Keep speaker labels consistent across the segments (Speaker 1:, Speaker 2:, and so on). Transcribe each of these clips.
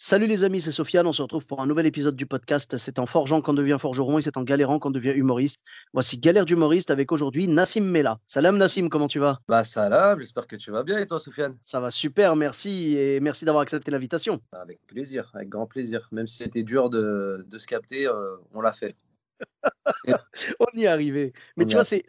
Speaker 1: Salut les amis, c'est Sofiane. On se retrouve pour un nouvel épisode du podcast. C'est en forgeant qu'on devient forgeron et c'est en galérant qu'on devient humoriste. Voici Galère d'humoriste avec aujourd'hui Nassim Mela. Salam Nassim, comment tu vas?
Speaker 2: Bah salam, j'espère que tu vas bien et toi Soufiane
Speaker 1: Ça va super, merci et merci d'avoir accepté l'invitation.
Speaker 2: Avec plaisir, avec grand plaisir. Même si c'était dur de, de se capter, euh, on l'a fait.
Speaker 1: On y est arrivé. Mais
Speaker 2: On
Speaker 1: tu vois, c'est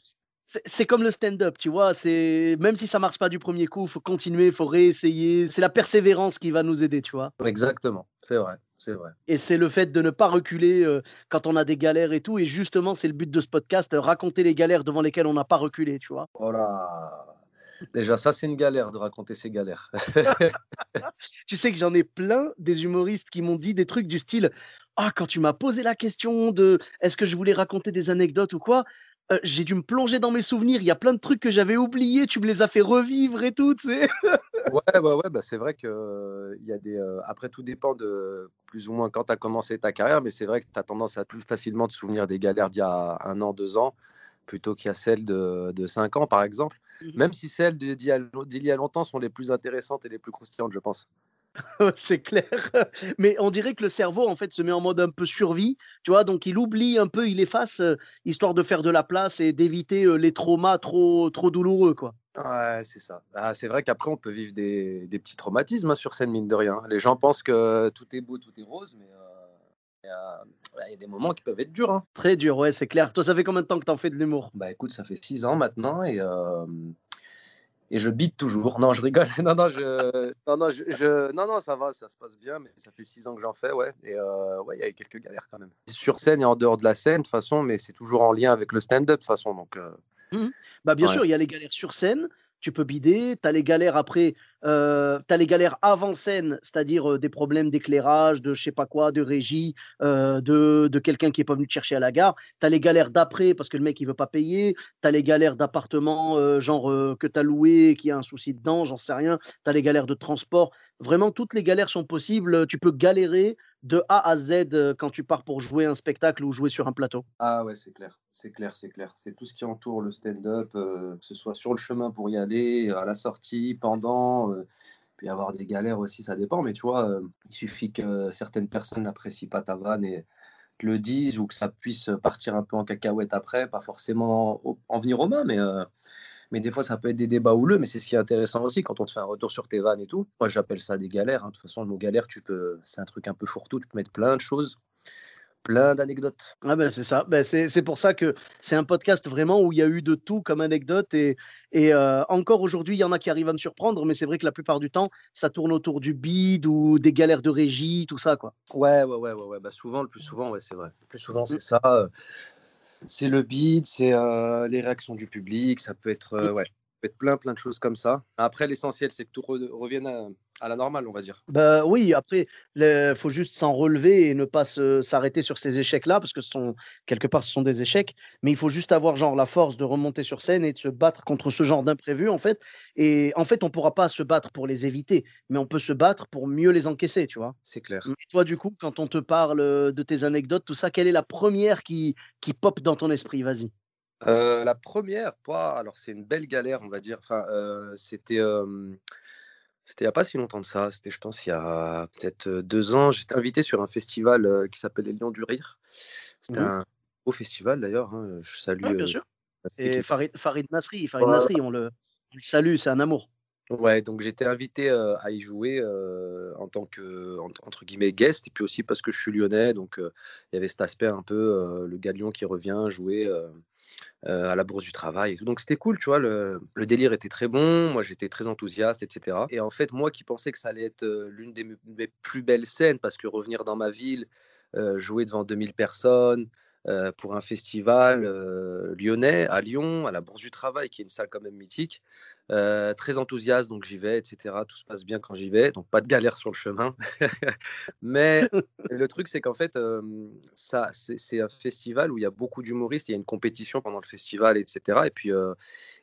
Speaker 1: c'est comme le stand-up, tu vois. C'est même si ça marche pas du premier coup, faut continuer, faut réessayer. C'est la persévérance qui va nous aider, tu vois.
Speaker 2: Exactement, c'est vrai, c'est vrai.
Speaker 1: Et c'est le fait de ne pas reculer euh, quand on a des galères et tout. Et justement, c'est le but de ce podcast, euh, raconter les galères devant lesquelles on n'a pas reculé, tu vois.
Speaker 2: Oh là Déjà, ça, c'est une galère de raconter ces galères.
Speaker 1: Tu sais que j'en ai plein des humoristes qui m'ont dit des trucs du style Ah, quand tu m'as posé la question de est-ce que je voulais raconter des anecdotes ou quoi, euh, j'ai dû me plonger dans mes souvenirs. Il y a plein de trucs que j'avais oubliés, tu me les as fait revivre et tout, tu sais.
Speaker 2: Ouais, ouais, ouais, bah, c'est vrai que euh, y a des. euh, après, tout dépend de plus ou moins quand tu as commencé ta carrière, mais c'est vrai que tu as tendance à plus facilement te souvenir des galères d'il y a un an, deux ans, plutôt qu'il y a celles de, de cinq ans, par exemple. Même si celles d'il y, y a longtemps sont les plus intéressantes et les plus croustillantes, je pense.
Speaker 1: C'est clair. Mais on dirait que le cerveau, en fait, se met en mode un peu survie, tu vois, donc il oublie un peu, il efface, euh, histoire de faire de la place et d'éviter euh, les traumas trop, trop douloureux, quoi.
Speaker 2: Ouais, c'est ça. Ah, c'est vrai qu'après, on peut vivre des, des petits traumatismes hein, sur scène, mine de rien. Les gens pensent que tout est beau, tout est rose, mais euh, il y, a y des moments qui peuvent être durs. hein.
Speaker 1: Très dur, ouais, c'est clair. Toi, ça fait combien de temps que t'en fais de l'humour?
Speaker 2: Bah écoute, ça fait six ans maintenant et, et je bite toujours. Non, je rigole. Non, non, je, non, non, je, je- non, non, ça va, ça se passe bien, mais ça fait six ans que j'en fais, ouais. Et euh, ouais, il y a quelques galères quand même. Sur scène et en dehors de la scène, de toute façon, mais c'est toujours en lien avec le stand-up, de toute façon. Donc, euh,
Speaker 1: Bah bien
Speaker 2: Ouais.
Speaker 1: sûr, il y a les galères sur scène, tu peux bider, tu as les galères après, euh, les galères avant scène, c'est-à-dire des problèmes d'éclairage, de je sais pas quoi, de régie, de, de quelqu'un qui est pas venu te chercher à la gare. Tu as les galères d'après parce que le mec il veut pas payer, tu as les galères d'appartement genre que tu as loué, qui a un souci dedans, j'en sais rien, tu as les galères de transport. Vraiment toutes les galères sont possibles, tu peux galérer de A à Z euh, quand tu pars pour jouer un spectacle ou jouer sur un plateau.
Speaker 2: Ah ouais, c'est clair, c'est clair, c'est clair. C'est tout ce qui entoure le stand-up, euh, que ce soit sur le chemin pour y aller, à la sortie, pendant, euh, puis avoir des galères aussi, ça dépend. Mais tu vois, il suffit que certaines personnes n'apprécient pas ta vanne et te le disent ou que ça puisse partir un peu en cacahuète après, pas forcément en venir aux mains, mais, mais des fois ça peut être des débats houleux, mais c'est ce qui est intéressant aussi quand on te fait un retour sur tes vannes et tout. Moi j'appelle ça des galères. hein. De toute façon, le mot galère, tu peux, c'est un truc un peu fourre-tout, tu peux mettre plein de choses, plein d'anecdotes.
Speaker 1: Ah ben c'est ça. Ben c'est c'est pour ça que c'est un podcast vraiment où il y a eu de tout comme anecdote et, et euh, encore aujourd'hui il y en a qui arrivent à me surprendre, mais c'est vrai que la plupart du temps ça tourne autour du bide ou des galères de régie, tout ça quoi.
Speaker 2: Ouais, ouais, ouais, ouais, ouais. Bah, souvent, le plus souvent, ouais, c'est vrai. Le plus souvent, c'est ça. C'est le beat, c'est euh, les réactions du public, ça peut être, euh, ouais, peut être plein, plein de choses comme ça. Après, l'essentiel, c'est que tout re- revienne à, à la normale, on va dire.
Speaker 1: Bah oui, après il faut juste s'en relever et ne pas s'arrêter sur ces échecs là parce que ce sont quelque part ce sont des échecs, mais il faut juste avoir genre la force de remonter sur scène et de se battre contre ce genre d'imprévus en fait. Et en fait on pourra pas se battre pour les éviter, mais on peut se battre pour mieux les encaisser, tu vois.
Speaker 2: C'est clair.
Speaker 1: Et toi, du coup, quand on te parle euh, de tes anecdotes, tout ça, quelle est la première qui, qui pop dans ton esprit? Vas-y.
Speaker 2: Euh, la première, pas, alors c'est une belle galère, on va dire. Enfin, euh, c'était, euh, c'était il n'y a pas si longtemps de ça. C'était, je pense, il y a peut-être deux ans. J'étais invité sur un festival qui s'appelle Les Lions du Rire. C'était
Speaker 1: Mhm.
Speaker 2: un beau festival d'ailleurs. hein. Je salue.
Speaker 1: Ouais, bien sûr. Et Farid, Farid Nasri, Farid
Speaker 2: Voilà.
Speaker 1: Nasri, on le, on le salue, c'est un amour.
Speaker 2: Ouais, donc j'étais invité à y jouer en tant que, en- entre guillemets, guest, et puis aussi parce que je suis lyonnais, donc il y avait cet aspect un peu, le gars de Lyon qui revient jouer à la Bourse du Travail. Donc c'était cool, tu vois, le, délire était très bon, moi j'étais très enthousiaste, etc. Et en fait, moi qui pensais que ça allait être l'une des plus belles scènes, parce que revenir dans ma ville, jouer devant 2000 personnes, pour un festival lyonnais à Lyon, à la Bourse du Travail, qui est une salle quand même mythique. Très enthousiaste, donc j'y vais, etc. Tout se passe bien quand j'y vais, donc pas de galère sur le chemin. Mais le truc, c'est qu'en fait, ça, c'est un festival où il y a beaucoup d'humoristes, il y a une compétition pendant le festival, etc. Et puis,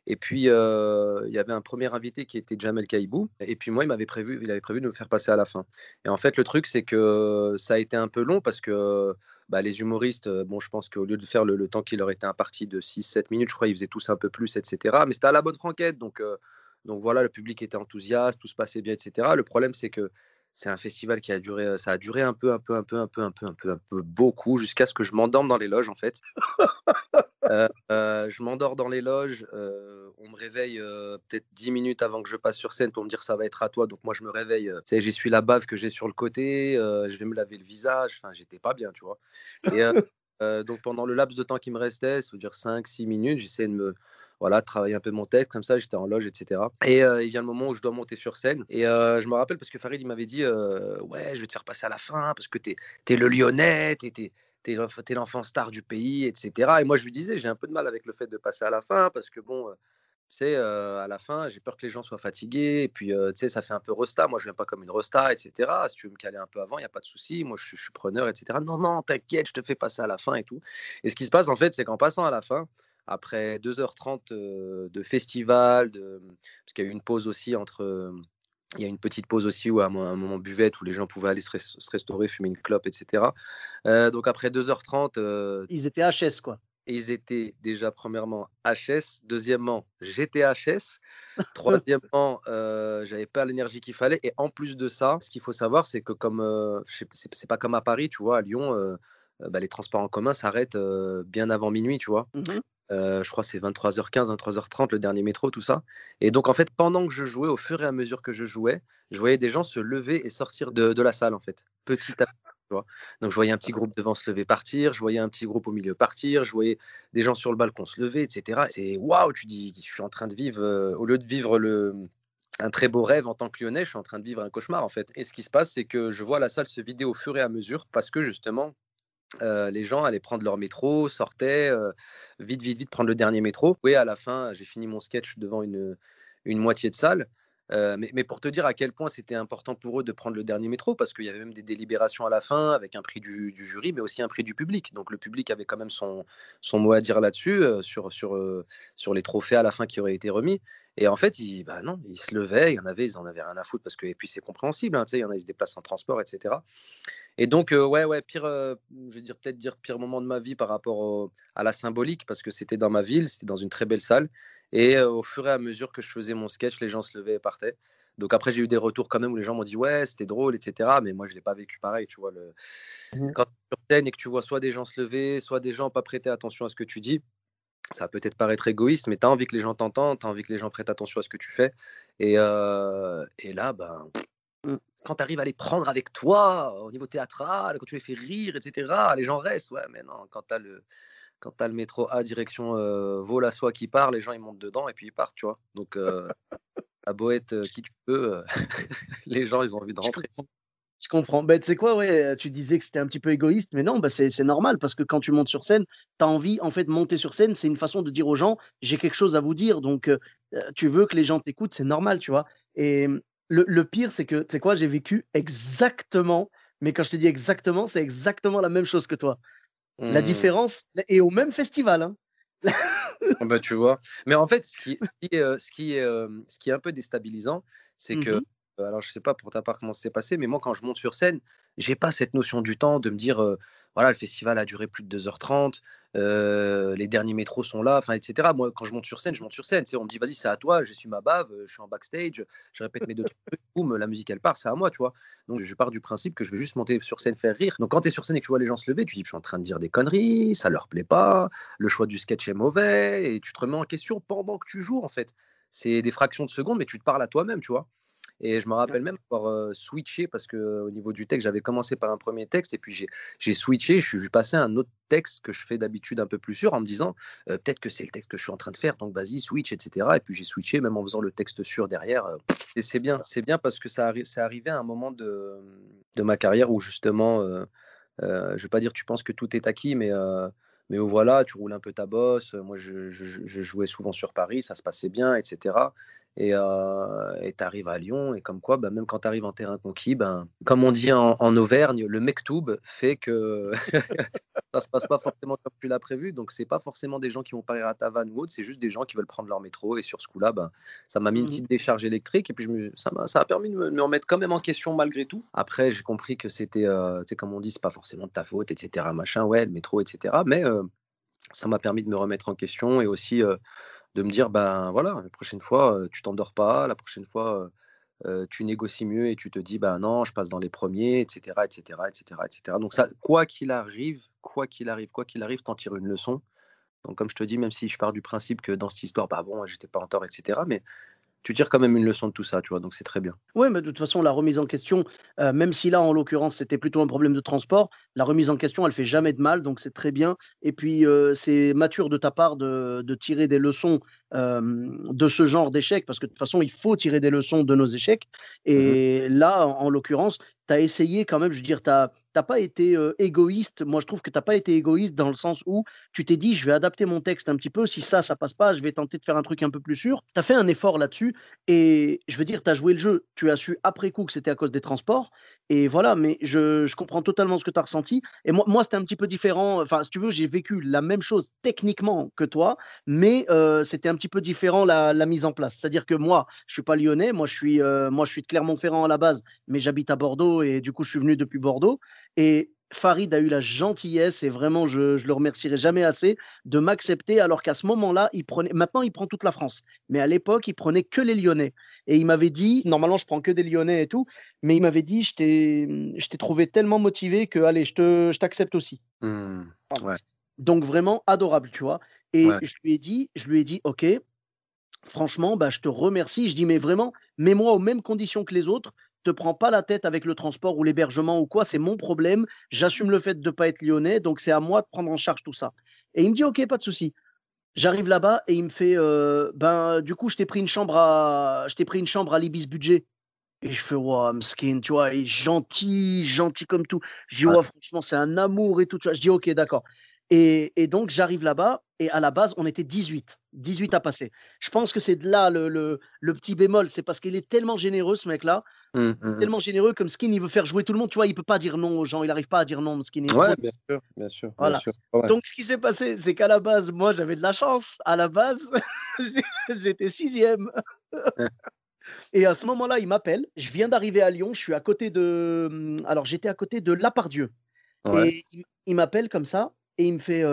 Speaker 2: et puis il y avait un premier invité qui était Jamel Kaibou, et puis moi, il m'avait prévu, il avait prévu de me faire passer à la fin. Et en fait, le truc, c'est que ça a été un peu long parce que bah, les humoristes, bon, je pense qu'au lieu de faire le, temps qui leur était imparti de 6-7 minutes, je crois qu'ils faisaient tous un peu plus, etc. Mais c'était à la bonne franquette. Donc, donc voilà, le public était enthousiaste, tout se passait bien, etc. Le problème, c'est que c'est un festival qui a duré, ça a duré un peu, un peu, un peu, un peu, un peu, un peu, un peu beaucoup, jusqu'à ce que je m'endorme dans les loges, en fait. je m'endors dans les loges, on me réveille peut-être 10 minutes avant que je passe sur scène pour me dire ça va être à toi. Donc moi je me réveille, tu sais, j'essuie la bave que j'ai sur le côté, je vais me laver le visage, enfin j'étais pas bien, tu vois. Et donc pendant le laps de temps qui me restait, ça veut dire 5-6 minutes, j'essaie de me, voilà, travailler un peu mon texte, comme ça, j'étais en loge, etc. Et il vient le moment où je dois monter sur scène. Et je me rappelle parce que Farid, il m'avait dit Ouais, je vais te faire passer à la fin parce que t'es es le lyonnais, t'es es, l'enfant star du pays, etc. Et moi, je lui disais J'ai un peu de mal avec le fait de passer à la fin parce que, bon, c'est à la fin, j'ai peur que les gens soient fatigués. Et puis, tu sais, ça fait un peu resta. Moi, je viens pas comme une resta, etc. Si tu veux me caler un peu avant, il n'y a pas de souci. Moi, je, suis preneur, etc. Non, non, t'inquiète, je te fais passer à la fin et tout. Et ce qui se passe, en fait, c'est qu'en passant à la fin, après 2h30 de festival, parce qu'il y a eu une pause aussi entre. Il y a une petite pause aussi où à un moment buvette où les gens pouvaient aller se, restaurer, fumer une clope, etc. donc après 2h30.
Speaker 1: ils étaient HS, quoi.
Speaker 2: Ils étaient déjà, premièrement, HS. Deuxièmement, j'étais HS. Troisièmement, euh, j'avais pas l'énergie qu'il fallait. Et en plus de ça, ce qu'il faut savoir, c'est que comme c'est pas comme à Paris, tu vois, à Lyon, bah, les transports en commun s'arrêtent bien avant minuit, tu vois. Mmh je crois que c'est 23h15, 23h30 le dernier métro, tout ça. Et donc en fait, pendant que je jouais, au fur et à mesure que je jouais, je voyais des gens se lever et sortir de, la salle en fait, petit à petit. Donc je voyais un petit groupe devant se lever partir, je voyais un petit groupe au milieu partir, je voyais des gens sur le balcon se lever, etc. C'est waouh, tu dis, je suis en train de vivre, au lieu de vivre le, un très beau rêve en tant que lyonnais, je suis en train de vivre un cauchemar en fait. Et ce qui se passe, c'est que je vois la salle se vider au fur et à mesure parce que justement, les gens allaient prendre leur métro, sortaient, vite, vite, vite prendre le dernier métro. Oui, à la fin, j'ai fini mon sketch devant une, une moitié de salle. Mais, pour te dire à quel point c'était important pour eux de prendre le dernier métro, parce qu'il y avait même des délibérations à la fin avec un prix du, jury, mais aussi un prix du public. Donc le public avait quand même son, mot à dire là-dessus, sur, sur, sur les trophées à la fin qui auraient été remis. Et en fait, ils, bah non, ils se levaient, il en avait, ils en avaient rien à foutre, parce que, et puis c'est compréhensible, hein, il y en a, ils se déplacent en transport, etc. Et donc, ouais, ouais, pire, je vais peut-être dire pire moment de ma vie par rapport à la symbolique, parce que c'était dans ma ville, c'était dans une très belle salle. Et au fur et à mesure que je faisais mon sketch, les gens se levaient et partaient. Donc après, j'ai eu des retours quand même où les gens m'ont dit ouais, c'était drôle, etc. Mais moi, je l'ai pas vécu pareil, tu vois. Le... Mmh Quand tu es sur scène et que tu vois soit des gens se lever, soit des gens pas prêter attention à ce que tu dis, ça va peut-être paraître égoïste, mais tu as envie que les gens t'entendent, tu as envie que les gens prêtent attention à ce que tu fais. Et, et là, ben, mmh. quand tu arrives à les prendre avec toi au niveau théâtral, quand tu les fais rire, etc., les gens restent. Ouais, mais non, quand tu as le. Quand tu as le métro A direction euh, Vaux-la-Soie qui part, les gens ils montent dedans et puis ils partent, tu vois. Donc, euh, à être qui tu peux, les gens ils ont envie de rentrer.
Speaker 1: Je comprends. Ben, tu sais quoi, ouais, tu disais que c'était un petit peu égoïste, mais non, bah, c'est normal parce que quand tu montes sur scène, tu as envie, en fait, de monter sur scène, c'est une façon de dire aux gens, j'ai quelque chose à vous dire. Donc, tu veux que les gens t'écoutent, c'est normal, tu vois. Et le, pire, c'est que, tu sais quoi, j'ai vécu exactement, mais quand je te dis exactement, c'est exactement la même chose que toi. La mmh. différence est au même festival. Hein.
Speaker 2: Ah bah, tu vois. Mais en fait, ce qui, ce qui, est, ce qui est un peu déstabilisant, c'est que mmh alors je sais pas pour ta part comment ça s'est passé, mais moi quand je monte sur scène, j'ai pas cette notion du temps de me dire voilà le festival a duré plus de 2h30, les derniers métros sont là, etc. Moi quand je monte sur scène, je monte sur scène. On me dit vas-y c'est à toi, je suis ma bave, je suis en backstage, je répète mes deux trucs, boum la musique elle part, c'est à moi tu vois. Donc je pars du principe que je vais juste monter sur scène faire rire. Donc quand tu es sur scène et que tu vois les gens se lever, tu dis je suis en train de dire des conneries, ça leur plaît pas, le choix du sketch est mauvais et tu te remets en question pendant que tu joues en fait. C'est des fractions de secondes, mais tu te parles à toi-même, tu vois. Et je me rappelle même avoir switché parce que au niveau du texte, j'avais commencé par un premier texte et puis j'ai switché, je suis passé à un autre texte que je fais d'habitude un peu plus sûr en me disant peut-être que c'est le texte que je suis en train de faire, donc vas-y, switch, etc. Et puis j'ai switché même en faisant le texte sûr derrière. et c'est bien, c'est bien parce que ça, c'est arrivé à un moment de, de ma carrière où justement, euh, je vais pas dire tu penses que tout est acquis, mais mais où voilà, tu roules un peu ta bosse. Moi, je, je jouais souvent sur Paris, ça se passait bien, etc. Et tu arrives à Lyon, et comme quoi, bah, même quand tu arrives en terrain conquis, ben, comme on dit en, Auvergne, le mektoub fait que ça se passe pas forcément comme tu l'as prévu. Donc, c'est pas forcément des gens qui vont parier à ta vanne ou autre, c'est juste des gens qui veulent prendre leur métro. Et sur ce coup-là, ben, ça m'a mis une mmh petite décharge électrique. Et puis, je me, ça, a, ça a permis de me, remettre quand même en question malgré tout. Après, j'ai compris que c'était, euh, comme on dit, c'est pas forcément de ta faute, etc. Machin, ouais, le métro, etc. Mais ça m'a permis de me remettre en question et aussi de me dire, ben voilà, la prochaine fois, tu t'endors pas, la prochaine fois, tu négocies mieux et tu te dis, ben non, je passe dans les premiers, etc., etc., etc., etc. Donc ça, quoi qu'il arrive, quoi qu'il arrive, quoi qu'il arrive, t'en tires une leçon. Donc comme je te dis, même si je pars du principe que dans cette histoire, bah bon, j'étais pas en tort, etc., mais tu tires quand même une leçon de tout ça, tu vois, donc c'est très bien.
Speaker 1: Oui, mais de toute façon, la remise en question, euh, même si là, en l'occurrence, c'était plutôt un problème de transport, la remise en question, elle fait jamais de mal, donc c'est très bien. Et puis, euh, c'est mature de ta part de, tirer des leçons de ce genre d'échecs, parce que de toute façon, il faut tirer des leçons de nos échecs. Mmh Et là, en, l'occurrence, tu as essayé quand même, je veux dire, tu n'as pas été égoïste. Moi, je trouve que tu n'as pas été égoïste dans le sens où tu t'es dit, je vais adapter mon texte un petit peu. Si ça, ça passe pas, je vais tenter de faire un truc un peu plus sûr. Tu as fait un effort là-dessus. Et je veux dire, tu as joué le jeu. Tu as su après coup que c'était à cause des transports. Et voilà, mais je, comprends totalement ce que tu as ressenti. Et moi, moi c'était un petit peu différent. Enfin, si tu veux, j'ai vécu la même chose techniquement que toi, mais c'était un petit peu différent la, mise en place. C'est-à-dire que moi, je suis pas lyonnais. Moi, je suis, moi, je suis de Clermont-Ferrand à la base, mais j'habite à Bordeaux et du coup, je suis venu depuis Bordeaux. Et Farid a eu la gentillesse, et vraiment, je, le remercierai jamais assez, de m'accepter, alors qu'à ce moment-là, il prenait, maintenant, il prend toute la France. Mais à l'époque, il prenait que les Lyonnais. Et il m'avait dit, normalement, je prends que des Lyonnais et tout, mais il m'avait dit, je t'ai trouvé tellement motivé que, allez, je t'accepte aussi.
Speaker 2: Mmh,
Speaker 1: Donc, vraiment adorable, tu vois. Et je lui ai dit, je lui ai dit, OK, franchement, bah, je te remercie. Je dis, mais vraiment, mets-moi aux mêmes conditions que les autres te prends pas la tête avec le transport ou l'hébergement ou quoi, c'est mon problème. J'assume le fait de ne pas être lyonnais, donc c'est à moi de prendre en charge tout ça. Et il me dit, OK, pas de souci. J'arrive là-bas et il me fait, euh, ben, du coup, je t'ai pris une chambre à, je t'ai pris une chambre à l'Ibis Budget. Et je fais, wow, skin, tu vois, il gentil, gentil comme tout. Je dis, franchement, c'est un amour et tout. Tu vois. Je dis, OK, d'accord. Et, donc, j'arrive là-bas, et à la base, on était 18. 18 à passer. Je pense que c'est de là le, le, petit bémol. C'est parce qu'il est tellement généreux, ce mec-là. Mmh, mmh, mmh. Tellement généreux, comme Skin, il veut faire jouer tout le monde. Tu vois, il peut pas dire non aux gens. Il n'arrive pas à dire non, Skin.
Speaker 2: Ouais, bien sûr, bien sûr.
Speaker 1: Voilà. Donc, ce qui s'est passé, c'est qu'à la base, moi, j'avais de la chance. À la base, j'étais sixième. Et à ce moment-là, il m'appelle. Je viens d'arriver à Lyon. Je suis à côté de. Alors, j'étais à côté de Lapardieu. Et il m'appelle comme ça et il me fait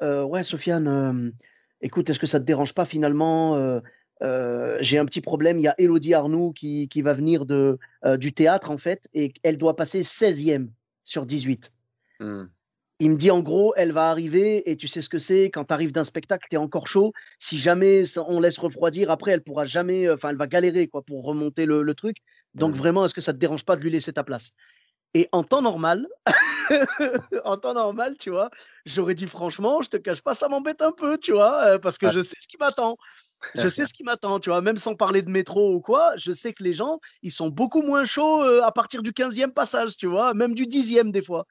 Speaker 1: Ouais, Sofiane, écoute, est-ce que ça te dérange pas finalement J'ai un petit problème. Il y a Elodie Arnoux qui, qui va venir de, du théâtre, en fait, et elle doit passer 16e sur 18. Mmh. Il me dit en gros, elle va arriver et tu sais ce que c'est, quand tu arrives d'un spectacle, tu es encore chaud. Si jamais on laisse refroidir, après, elle pourra jamais, enfin, elle va galérer quoi, pour remonter le, truc. Donc mmh. vraiment, est-ce que ça te dérange pas de lui laisser ta place? Et en temps normal, en temps normal, tu vois, j'aurais dit franchement, je te cache pas, ça m'embête un peu, tu vois, euh, parce que je sais ce qui m'attend. Je sais ce qui m'attend, tu vois, même sans parler de métro ou quoi, je sais que les gens, ils sont beaucoup moins chauds euh, à partir du 15e passage, tu vois, même du 10e des fois.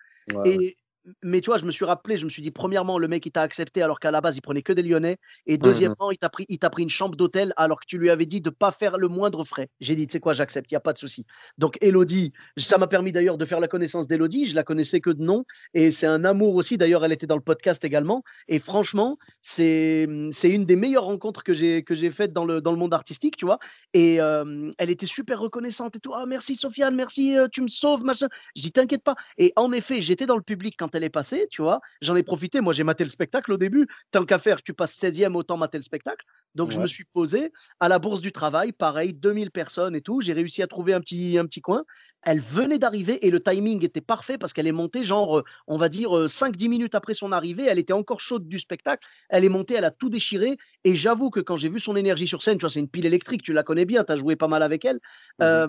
Speaker 1: et, mais tu vois, je me suis rappelé, je me suis dit, premièrement, le mec, il t'a accepté alors qu'à la base, il prenait que des Lyonnais. Et mmh deuxièmement, il t'a pris, il t'a pris une chambre d'hôtel alors que tu lui avais dit de ne pas faire le moindre frais. J'ai dit, tu sais quoi, j'accepte, il n'y a pas de souci. Donc, Elodie, ça m'a permis d'ailleurs de faire la connaissance d'Elodie. Je la connaissais que de nom. Et c'est un amour aussi. D'ailleurs, elle était dans le podcast également. Et franchement, c'est, c'est une des meilleures rencontres que j'ai, que j'ai faites dans le, dans le monde artistique, tu vois. Et elle était super reconnaissante et tout. Ah, merci Sofiane, merci, tu me sauves, machin. Je dis, t'inquiète pas. Et en effet, j'étais dans le public quand elle est passée, tu vois. J'en ai profité. Moi, j'ai maté le spectacle au début. Tant qu'à faire, tu passes 16e, autant mater le spectacle. Donc, je me suis posé à la Bourse du Travail, pareil, 2000 personnes et tout. J'ai réussi à trouver un petit, un petit coin. Elle venait d'arriver et le timing était parfait parce qu'elle est montée, genre, on va dire, 5-10 minutes après son arrivée. Elle était encore chaude du spectacle. Elle est montée, elle a tout déchiré. Et j'avoue que quand j'ai vu son énergie sur scène, tu vois, c'est une pile électrique, tu la connais bien, tu as joué pas mal avec elle. Mmh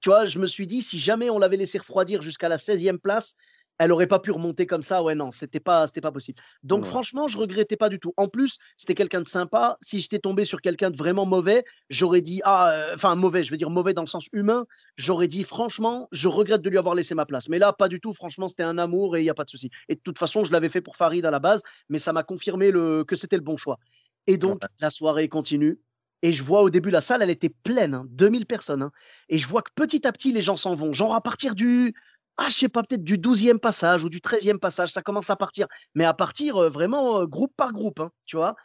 Speaker 1: tu vois, je me suis dit, si jamais on l'avait laissé refroidir jusqu'à la 16e place, elle aurait pas pu remonter comme ça. Ouais, non, c'était pas, c'était pas possible. Donc, franchement, je regrettais pas du tout. En plus, c'était quelqu'un de sympa. Si j'étais tombé sur quelqu'un de vraiment mauvais, j'aurais dit, ah, euh, enfin, mauvais, je veux dire mauvais dans le sens humain, j'aurais dit, franchement, je regrette de lui avoir laissé ma place. Mais là, pas du tout. Franchement, c'était un amour et il n'y a pas de souci. Et de toute façon, je l'avais fait pour Farid à la base, mais ça m'a confirmé le, que c'était le bon choix. Et donc, la soirée continue. Et je vois au début, la salle, elle était pleine, 2000 hein, personnes. Hein. et je vois que petit à petit, les gens s'en vont. Genre à partir du, ah, je sais pas, peut-être du 12e passage ou du 13e passage, ça commence à partir. Mais à partir vraiment groupe par groupe, hein, tu vois.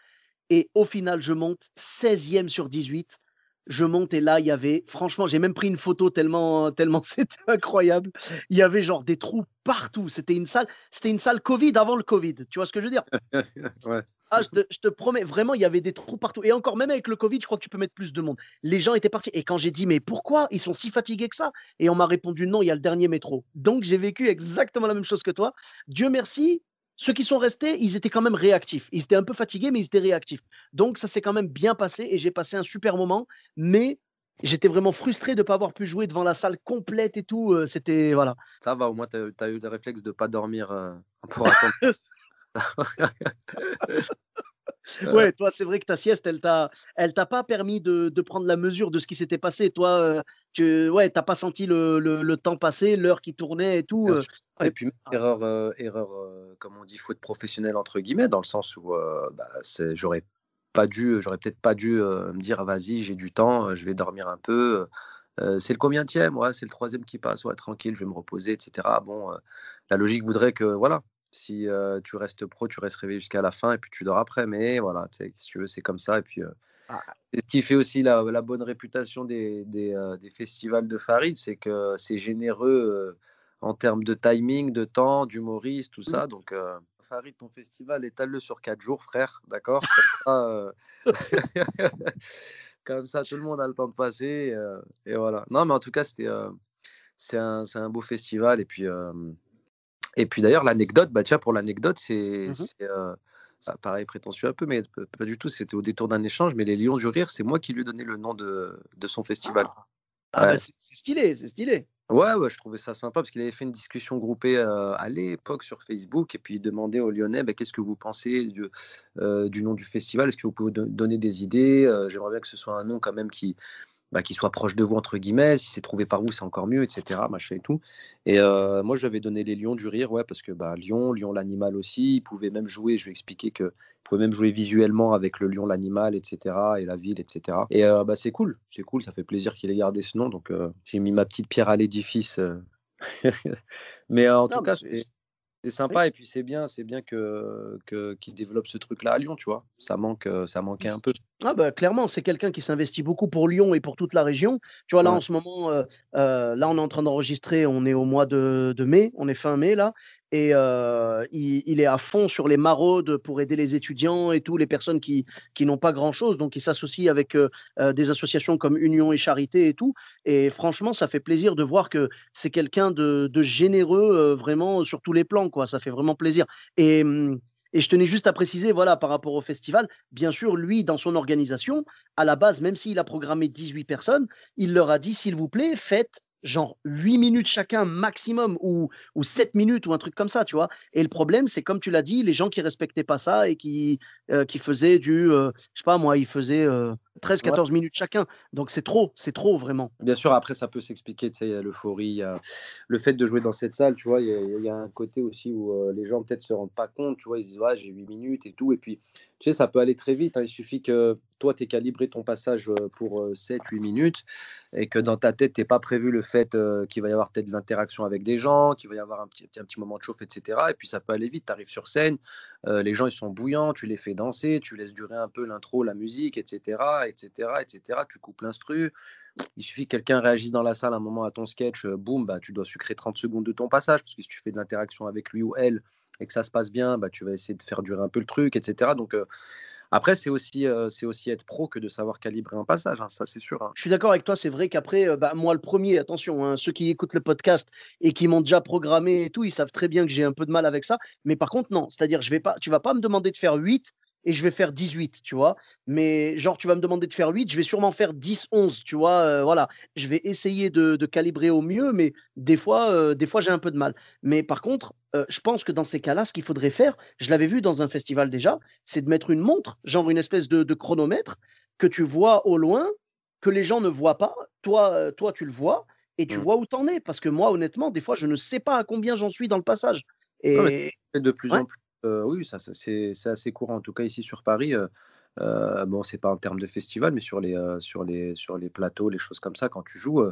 Speaker 1: Et au final, je monte 16e sur 18 je monte et là, il y avait, franchement, j'ai même pris une photo tellement, tellement c'était incroyable. Il y avait genre des trous partout. C'était une salle, c'était une salle Covid avant le Covid. Tu vois ce que je veux dire? Ah, je, te, promets, vraiment, il y avait des trous partout. Et encore, même avec le Covid, je crois que tu peux mettre plus de monde. Les gens étaient partis. Et quand j'ai dit, mais pourquoi ils sont si fatigués que ça? Et on m'a répondu, non, il y a le dernier métro. Donc j'ai vécu exactement la même chose que toi. Dieu merci, ceux qui sont restés, ils étaient quand même réactifs. Ils étaient un peu fatigués, mais ils étaient réactifs. Donc, ça s'est quand même bien passé et j'ai passé un super moment. Mais j'étais vraiment frustré de ne pas avoir pu jouer devant la salle complète et tout. Euh, c'était. Voilà.
Speaker 2: Ça va, au moins, tu as, eu le réflexe de ne pas dormir euh, pour attendre.
Speaker 1: ouais, toi, c'est vrai que ta sieste, elle t'a, elle t'a pas permis de, de, prendre la mesure de ce qui s'était passé. Toi, euh, tu, ouais, t'as pas senti le, le, temps passer, l'heure qui tournait et tout. Euh.
Speaker 2: Et puis erreur, euh, erreur, comme on dit, faute professionnelle entre guillemets, dans le sens où bah, c'est, j'aurais pas dû, j'aurais peut-être pas dû me dire, vas-y, j'ai du temps, je vais dormir un peu. c'est le combien ouais, c'est le troisième qui passe, ouais, tranquille, je vais me reposer, etc. Bon, la logique voudrait que, voilà, si tu restes pro, tu restes réveillé jusqu'à la fin et puis tu dors après. Mais voilà, si tu veux, c'est comme ça. Et puis, ah. c'est ce qui fait aussi la, bonne réputation des, des, festivals de Farid, c'est que c'est généreux en termes de timing, de temps, d'humoriste, tout mmh. ça. Donc, Farid, ton festival, étale-le sur quatre jours, frère. D'accord? Comme, ça, tout le monde a le temps de passer. et voilà. Non, mais en tout cas, c'était. c'est un, un, beau festival. Et puis, et puis d'ailleurs, l'anecdote, bah, tiens, pour l'anecdote, c'est. Mmh ça paraît prétentieux un peu, mais pas du tout. C'était au détour d'un échange. Mais les Lions du Rire, c'est moi qui lui ai donné le nom de, de son festival.
Speaker 1: Ah, ah bah, c'est stylé, c'est stylé.
Speaker 2: Ouais, ouais, je trouvais ça sympa parce qu'il avait fait une discussion groupée à l'époque sur Facebook et puis il demandait aux Lyonnais bah, qu'est-ce que vous pensez du, du nom du festival? Est-ce que vous pouvez donner des idées? J'aimerais bien que ce soit un nom quand même qui, bah, qui soit proche de vous, entre guillemets. Si c'est trouvé par vous, c'est encore mieux, etc. Machin et tout. Et euh, moi, je lui avais donné les lions du rire, ouais, parce que bah, lion, lion l'animal aussi, il pouvait même jouer, je lui ai expliqué que pouvait même jouer visuellement avec le lion, l'animal, etc. et la ville, etc. Et euh, bah, c'est cool, c'est cool, ça fait plaisir qu'il ait gardé ce nom. Donc, euh, j'ai mis ma petite pierre à l'édifice. Mais en tout cas, c'est sympa et puis c'est bien, c'est bien que qu'il développe ce truc-là à Lyon, tu vois? Ça manque, ça manquait un peu.
Speaker 1: Ah bah clairement, c'est quelqu'un qui s'investit beaucoup pour Lyon et pour toute la région. Tu vois là en ce moment, là on est en train d'enregistrer, on est au mois de, de, mai, on est fin mai là, et il, est à fond sur les maraudes pour aider les étudiants et tout, les personnes qui, qui n'ont pas grand-chose. Donc, il s'associe avec des associations comme Union et Charité et tout. Et franchement, ça fait plaisir de voir que c'est quelqu'un de, généreux vraiment sur tous les plans. Quoi. Ça fait vraiment plaisir. Et, mmh, et je tenais juste à préciser, voilà, par rapport au festival, bien sûr, lui, dans son organisation, à la base, même s'il a programmé 18 personnes, il leur a dit, s'il vous plaît, faites genre 8 minutes chacun maximum ou, ou 7 minutes ou un truc comme ça, tu vois. Et le problème, c'est comme tu l'as dit, les gens qui respectaient pas ça et qui, euh, qui faisaient du, euh, je sais pas moi, ils faisaient 13-14 euh, minutes chacun. Donc c'est trop, c'est trop vraiment.
Speaker 2: Bien sûr, après ça peut s'expliquer, tu sais, il y a l'euphorie, le fait de jouer dans cette salle, tu vois, il y, a un côté aussi où les gens peut-être se rendent pas compte, tu vois, ils disent, ouais, j'ai 8 minutes et tout. Et puis, tu sais, ça peut aller très vite, hein. il suffit que toi, tu es calibré ton passage pour 7-8 minutes et que dans ta tête, tu pas prévu le fait qu'il va y avoir peut-être de l'interaction avec des gens, qu'il va y avoir un petit, un petit moment de chauffe, etc. Et puis ça peut aller vite, tu arrives sur scène, les gens ils sont bouillants, tu les fais danser, tu laisses durer un peu l'intro, la musique, etc., etc., etc. Tu coupes l'instru. Il suffit que quelqu'un réagisse dans la salle un moment à ton sketch, boum, bah, tu dois sucrer 30 secondes de ton passage, parce que si tu fais de l'interaction avec lui ou elle et que ça se passe bien, bah, tu vas essayer de faire durer un peu le truc, etc. Donc, après, c'est aussi, c'est aussi être pro que de savoir calibrer un passage, hein, ça c'est sûr. Hein.
Speaker 1: Je suis d'accord avec toi, c'est vrai qu'après, bah, moi le premier, attention, hein, ceux qui écoutent le podcast et qui m'ont déjà programmé et tout, ils savent très bien que j'ai un peu de mal avec ça. Mais par contre, non, c'est-à-dire, je vais pas, vas pas me demander de faire 8 et je vais faire 18, tu vois. Mais genre, tu vas me demander de faire 8, je vais sûrement faire 10, 11, tu vois. Euh, voilà, je vais essayer de, calibrer au mieux, mais des fois, euh, des fois j'ai un peu de mal. Mais par contre, euh, je pense que dans ces cas-là, ce qu'il faudrait faire, je l'avais vu dans un festival déjà, c'est de mettre une montre, genre une espèce de, chronomètre que tu vois au loin, que les gens ne voient pas. Toi, toi tu le vois et tu mmh. vois où tu en es. Parce que moi, honnêtement, des fois, je ne sais pas à combien j'en suis dans le passage. Et
Speaker 2: de plus en plus oui, ça, c'est assez courant. En tout cas, ici sur Paris, euh, bon, c'est pas en termes de festival, mais sur les, sur, les, sur les plateaux, les choses comme ça, quand tu joues,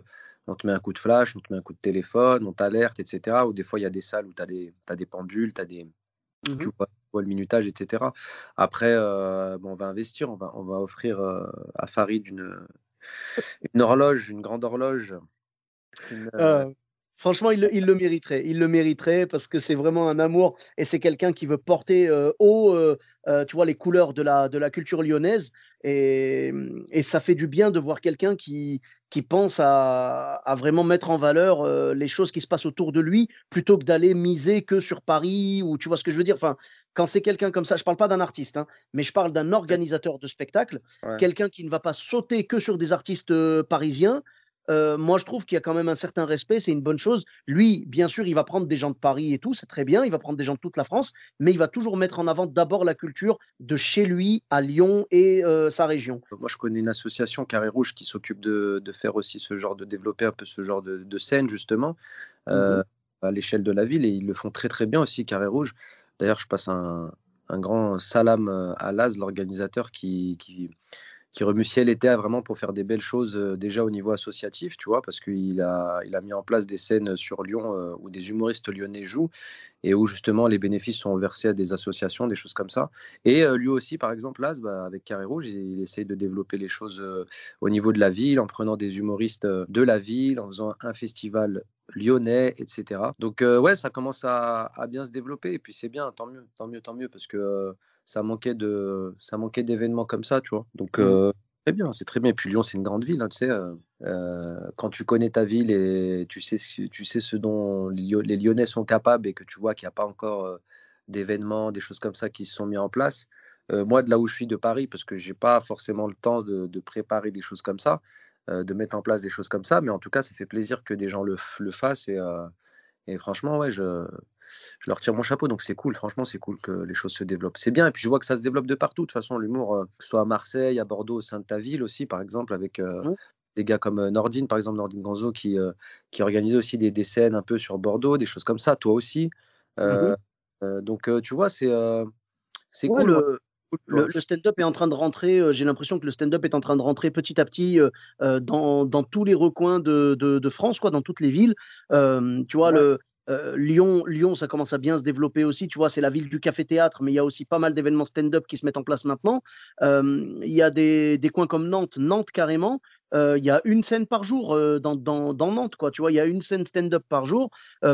Speaker 2: on te met un coup de flash, on te met un coup de téléphone, on t'alerte, etc. Ou des fois, il y a des salles où tu as, des, des pendules, tu as des. Mmh tu vois, le minutage, etc. Après, bon, on va investir, on va, on va offrir à Farid une, une horloge, une grande horloge.
Speaker 1: Franchement, il le, mériterait. Il le mériterait parce que c'est vraiment un amour et c'est quelqu'un qui veut porter haut, tu vois, les couleurs de la, de la culture lyonnaise. Et, et ça fait du bien de voir quelqu'un qui, qui pense à, à, vraiment mettre en valeur les choses qui se passent autour de lui plutôt que d'aller miser que sur Paris ou tu vois ce que je veux dire? Enfin, quand c'est quelqu'un comme ça, je parle pas d'un artiste, hein, mais je parle d'un organisateur de spectacle, quelqu'un qui ne va pas sauter que sur des artistes parisiens, moi, je trouve qu'il y a quand même un certain respect, c'est une bonne chose. Lui, bien sûr, il va prendre des gens de Paris et tout, c'est très bien, il va prendre des gens de toute la France, mais il va toujours mettre en avant d'abord la culture de chez lui, à Lyon et sa région.
Speaker 2: Moi, je connais une association Carré Rouge qui s'occupe de, faire aussi ce genre, de développer un peu ce genre de, scène, justement, mmh à l'échelle de la ville, et ils le font très, très bien aussi, Carré Rouge. D'ailleurs, je passe un, grand salam à Laz, l'organisateur, qui qui remue ciel et vraiment pour faire des belles choses déjà au niveau associatif, tu vois, parce qu'il a, il a mis en place des scènes sur Lyon où des humoristes lyonnais jouent et où justement les bénéfices sont versés à des associations, des choses comme ça. Et lui aussi, par exemple, là, bah, avec Carré Rouge, il, essaye de développer les choses au niveau de la ville, en prenant des humoristes de la ville, en faisant un festival lyonnais, etc. Donc ouais, ça commence à, bien se développer et puis c'est bien, tant mieux, tant mieux, tant mieux, parce que ça manquait de ça manquait d'événements comme ça, tu vois. Donc mmh. très bien, c'est très bien. Et puis Lyon, c'est une grande ville, hein, tu sais. quand tu connais ta ville et tu sais ce, tu sais ce dont les Lyonnais sont capables et que tu vois qu'il n'y a pas encore d'événements, des choses comme ça qui se sont mis en place. moi, de là où je suis de Paris, parce que j'ai pas forcément le temps de, préparer des choses comme ça, de mettre en place des choses comme ça, mais en tout cas, ça fait plaisir que des gens le, le fassent et et franchement, ouais, je, je leur tire mon chapeau. Donc c'est cool, franchement, c'est cool que les choses se développent. C'est bien. Et puis je vois que ça se développe de partout. De toute façon, l'humour, que ce soit à Marseille, à Bordeaux, au sein de ta ville aussi, par exemple, avec des gars comme Nordine, par exemple, Nordine Gonzo, qui, qui organise aussi des, des, scènes un peu sur Bordeaux, des choses comme ça. Toi aussi. Mmh donc tu vois, c'est c'est cool.
Speaker 1: Le, stand-up est en train de rentrer, j'ai l'impression que le stand-up est en train de rentrer petit à petit dans, dans, tous les recoins de, de, France, quoi, dans toutes les villes. tu vois, le, Lyon, Lyon, ça commence à bien se développer aussi. Tu vois, c'est la ville du café-théâtre, mais il y a aussi pas mal d'événements stand-up qui se mettent en place maintenant. Il y a des, des, coins comme Nantes, Nantes carrément, il y a une scène par jour dans, dans, dans, Nantes, quoi. Tu vois, il y a une scène stand-up par jour.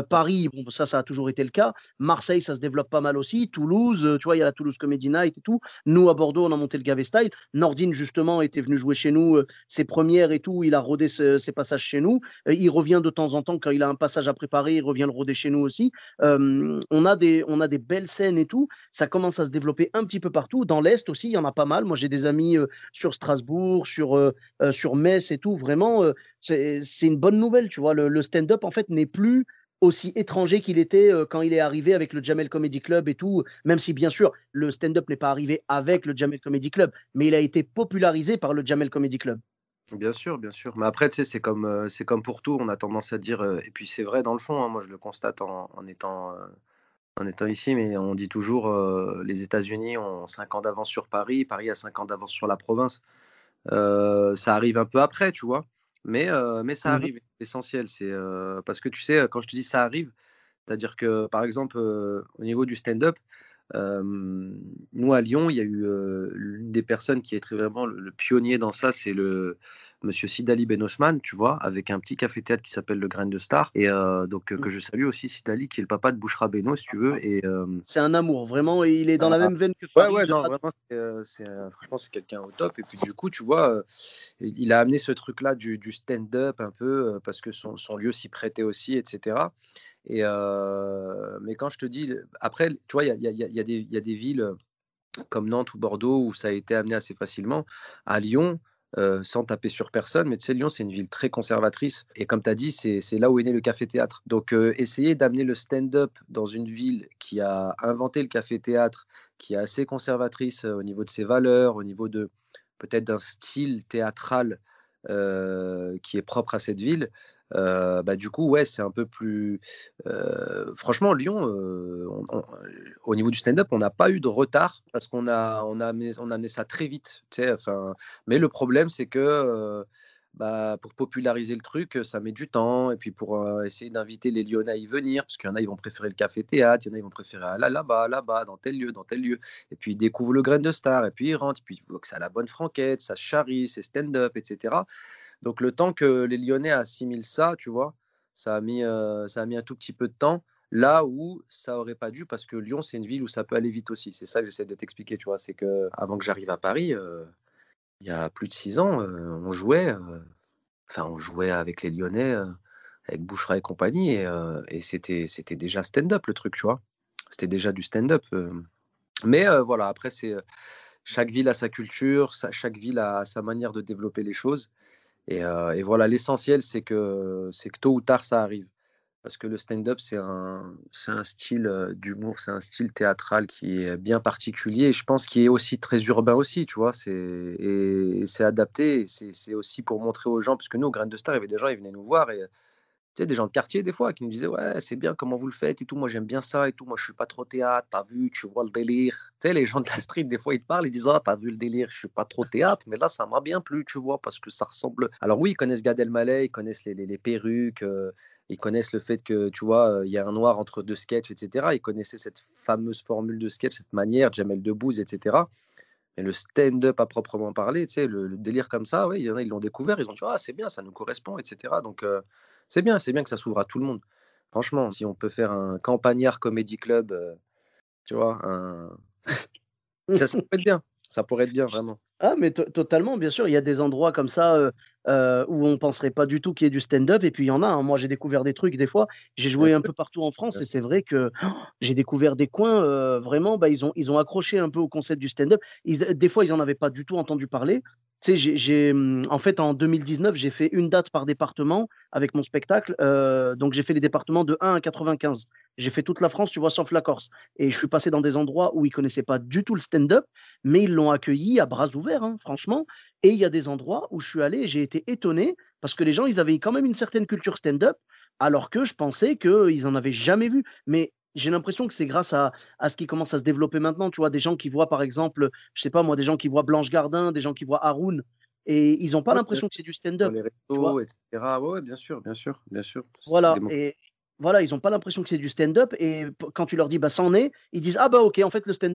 Speaker 1: Paris, bon, ça, ça a toujours été le cas. Marseille, ça se développe pas mal aussi. Toulouse, tu vois, il y a la Toulouse Comedy Night et tout. Nous, à Bordeaux, on a monté le Gavé Style. Nordine, justement, était venu jouer chez nous ses premières et tout. Il a rodé ses, passages chez nous. il revient de temps en temps quand il a un passage à préparer. Il revient le roder chez nous aussi. on, a des, on a des belles scènes et tout. Ça commence à se développer un petit peu partout. Dans l'Est aussi, il y en a pas mal. Moi, j'ai des amis sur Strasbourg, sur, sur et tout. Vraiment, c'est une bonne nouvelle, tu vois. Le, stand-up, en fait, n'est plus aussi étranger qu'il était quand il est arrivé avec le Jamel Comedy Club et tout, même si bien sûr le stand-up n'est pas arrivé avec le Jamel Comedy Club, mais il a été popularisé par le Jamel Comedy Club.
Speaker 2: Bien sûr, bien sûr. Mais après, tu sais, c'est comme, c'est comme pour tout, on a tendance à dire, et puis c'est vrai dans le fond, hein, moi je le constate en, étant, en étant ici, mais on dit toujours, les États-Unis ont 5 ans d'avance sur Paris, Paris a 5 ans d'avance sur la province ça arrive un peu après, tu vois. Mais, mais ça mmh arrive. L'essentiel, c'est parce que tu sais, quand je te dis ça arrive, c'est-à-dire que par exemple, au niveau du stand-up, nous à Lyon, il y a eu l'une des personnes qui est vraiment le, pionnier dans ça, c'est le monsieur Sidali Ben Osman, tu vois, avec un petit café-théâtre qui s'appelle le Grain de Star. Et donc mmh. que je salue aussi Sidali, qui est le papa de Bouchra Beno, si tu veux. Et
Speaker 1: c'est un amour, vraiment. il est dans la ah, même veine que
Speaker 2: Ouais, ouais, non, vraiment, c'est, franchement, c'est quelqu'un au top. Et puis du coup, tu vois, il a amené ce truc-là du, stand-up un peu parce que son, son lieu s'y prêtait aussi, etc. Et mais quand je te dis, après, tu vois, il y a, des villes comme Nantes ou Bordeaux, où ça a été amené assez facilement. À Lyon, sans taper sur personne, mais tu sais, Lyon, c'est une ville très conservatrice. Et comme tu as dit, c'est là où est né le café-théâtre. Donc, essayer d'amener le stand-up dans une ville qui a inventé le café-théâtre, qui est assez conservatrice au niveau de ses valeurs, au niveau de peut-être d'un style théâtral qui est propre à cette ville, bah, du coup, ouais, c'est un peu plus. franchement, Lyon, au niveau du stand-up, on n'a pas eu de retard parce qu'on a, on a, amené, ça très vite. Enfin, mais le problème, c'est que bah, pour populariser le truc, ça met du temps. Et puis pour essayer d'inviter les Lyonnais à y venir, parce qu'il y en a, ils vont préférer le café-théâtre, il y en a, ils vont préférer aller là-bas, là-bas, dans tel lieu, dans tel lieu. Et puis ils découvrent le grain de star, et puis ils rentrent, et puis ils voient que ça a la bonne franquette, ça charrie, c'est stand-up, etc. Donc le temps que les Lyonnais assimilent ça, tu vois, ça a mis, ça a mis un tout petit peu de temps. Là où ça aurait pas dû, parce que Lyon, c'est une ville où ça peut aller vite aussi. C'est ça que j'essaie de t'expliquer, tu vois. C'est que avant que j'arrive à Paris, il y a plus de six ans, on jouait, enfin, on jouait avec les Lyonnais, avec Bouchera et compagnie, et, c'était, c'était déjà stand-up le truc, tu vois. C'était déjà du stand-up. Mais voilà, après, c'est chaque ville a sa culture, chaque ville a sa manière de développer les choses. Et, voilà, l'essentiel, c'est que, que tôt ou tard, ça arrive. Parce que le stand-up, c'est un, un style d'humour, c'est un style théâtral qui est bien particulier et je pense qu'il est aussi très urbain aussi, tu vois, et, c'est adapté, c'est, aussi pour montrer aux gens, parce que nous, au Grain de Star, il y avait des gens, ils venaient nous voir tu des gens de quartier des fois qui nous disaient ouais c'est bien comment vous le faites et tout moi j'aime bien ça et tout moi je suis pas trop théâtre t'as vu tu vois le délire tu sais les gens de la street des fois ils te parlent ils disent ah t'as vu le délire je suis pas trop théâtre mais là ça m'a bien plu tu vois parce que ça ressemble alors oui ils connaissent Gad Elmaleh ils connaissent les, les, perruques ils connaissent le fait que, tu vois, il y a un noir entre deux sketchs, etc. Ils connaissaient cette fameuse formule de sketch, cette manière, Jamel Debbouze, etc. Mais le stand-up à proprement parler, tu sais, le, délire comme ça, oui, il y en a, ils l'ont découvert, ils ont dit, ah, c'est bien, ça nous correspond, etc. Donc, c'est bien, c'est bien que ça s'ouvre à tout le monde. Franchement, si on peut faire un campagnard comédie club, tu vois, un... ça, ça peut être bien. Ça pourrait être bien, vraiment.
Speaker 1: Ah, mais totalement, bien sûr. Il y a des endroits comme ça où on penserait pas du tout qu'il y ait du stand-up. Et puis il y en a. Hein. Moi, j'ai découvert des trucs des fois. J'ai joué un peu partout en France et c'est vrai que j'ai découvert des coins vraiment. Bah, ils, ont, ils ont accroché un peu au concept du stand-up. Des fois, ils n'en avaient pas du tout entendu parler. Tu sais, j'ai, mmh, en fait, en 2019, j'ai fait une date par département avec mon spectacle. donc, j'ai fait les départements de 1 à 95. J'ai fait toute la France, tu vois, sauf la Corse. Et je suis passé dans des endroits où ils connaissaient pas du tout le stand-up, mais ils l'ont accueilli à bras ouverts, hein, franchement. Et il y a des endroits où je suis allé j'ai été étonné parce que les gens, ils avaient quand même une certaine culture stand-up, alors que je pensais qu'ils en avaient jamais vu. Mais j'ai l'impression que c'est grâce à, à, ce qui commence à se développer maintenant. Tu vois, des gens qui voient, par exemple, je sais pas moi, des gens qui voient Blanche Gardin, des gens qui voient Haroun, et ils n'ont pas l'impression que c'est du stand-up.
Speaker 2: Les réseaux, etc. Ouais, bien sûr, bien sûr, bien sûr.
Speaker 1: Voilà, et voilà, ils n'ont pas l'impression que c'est du stand-up. Et quand tu leur dis, bah, c'en est, ils disent, ah, bah, ok, en fait, le stand-up.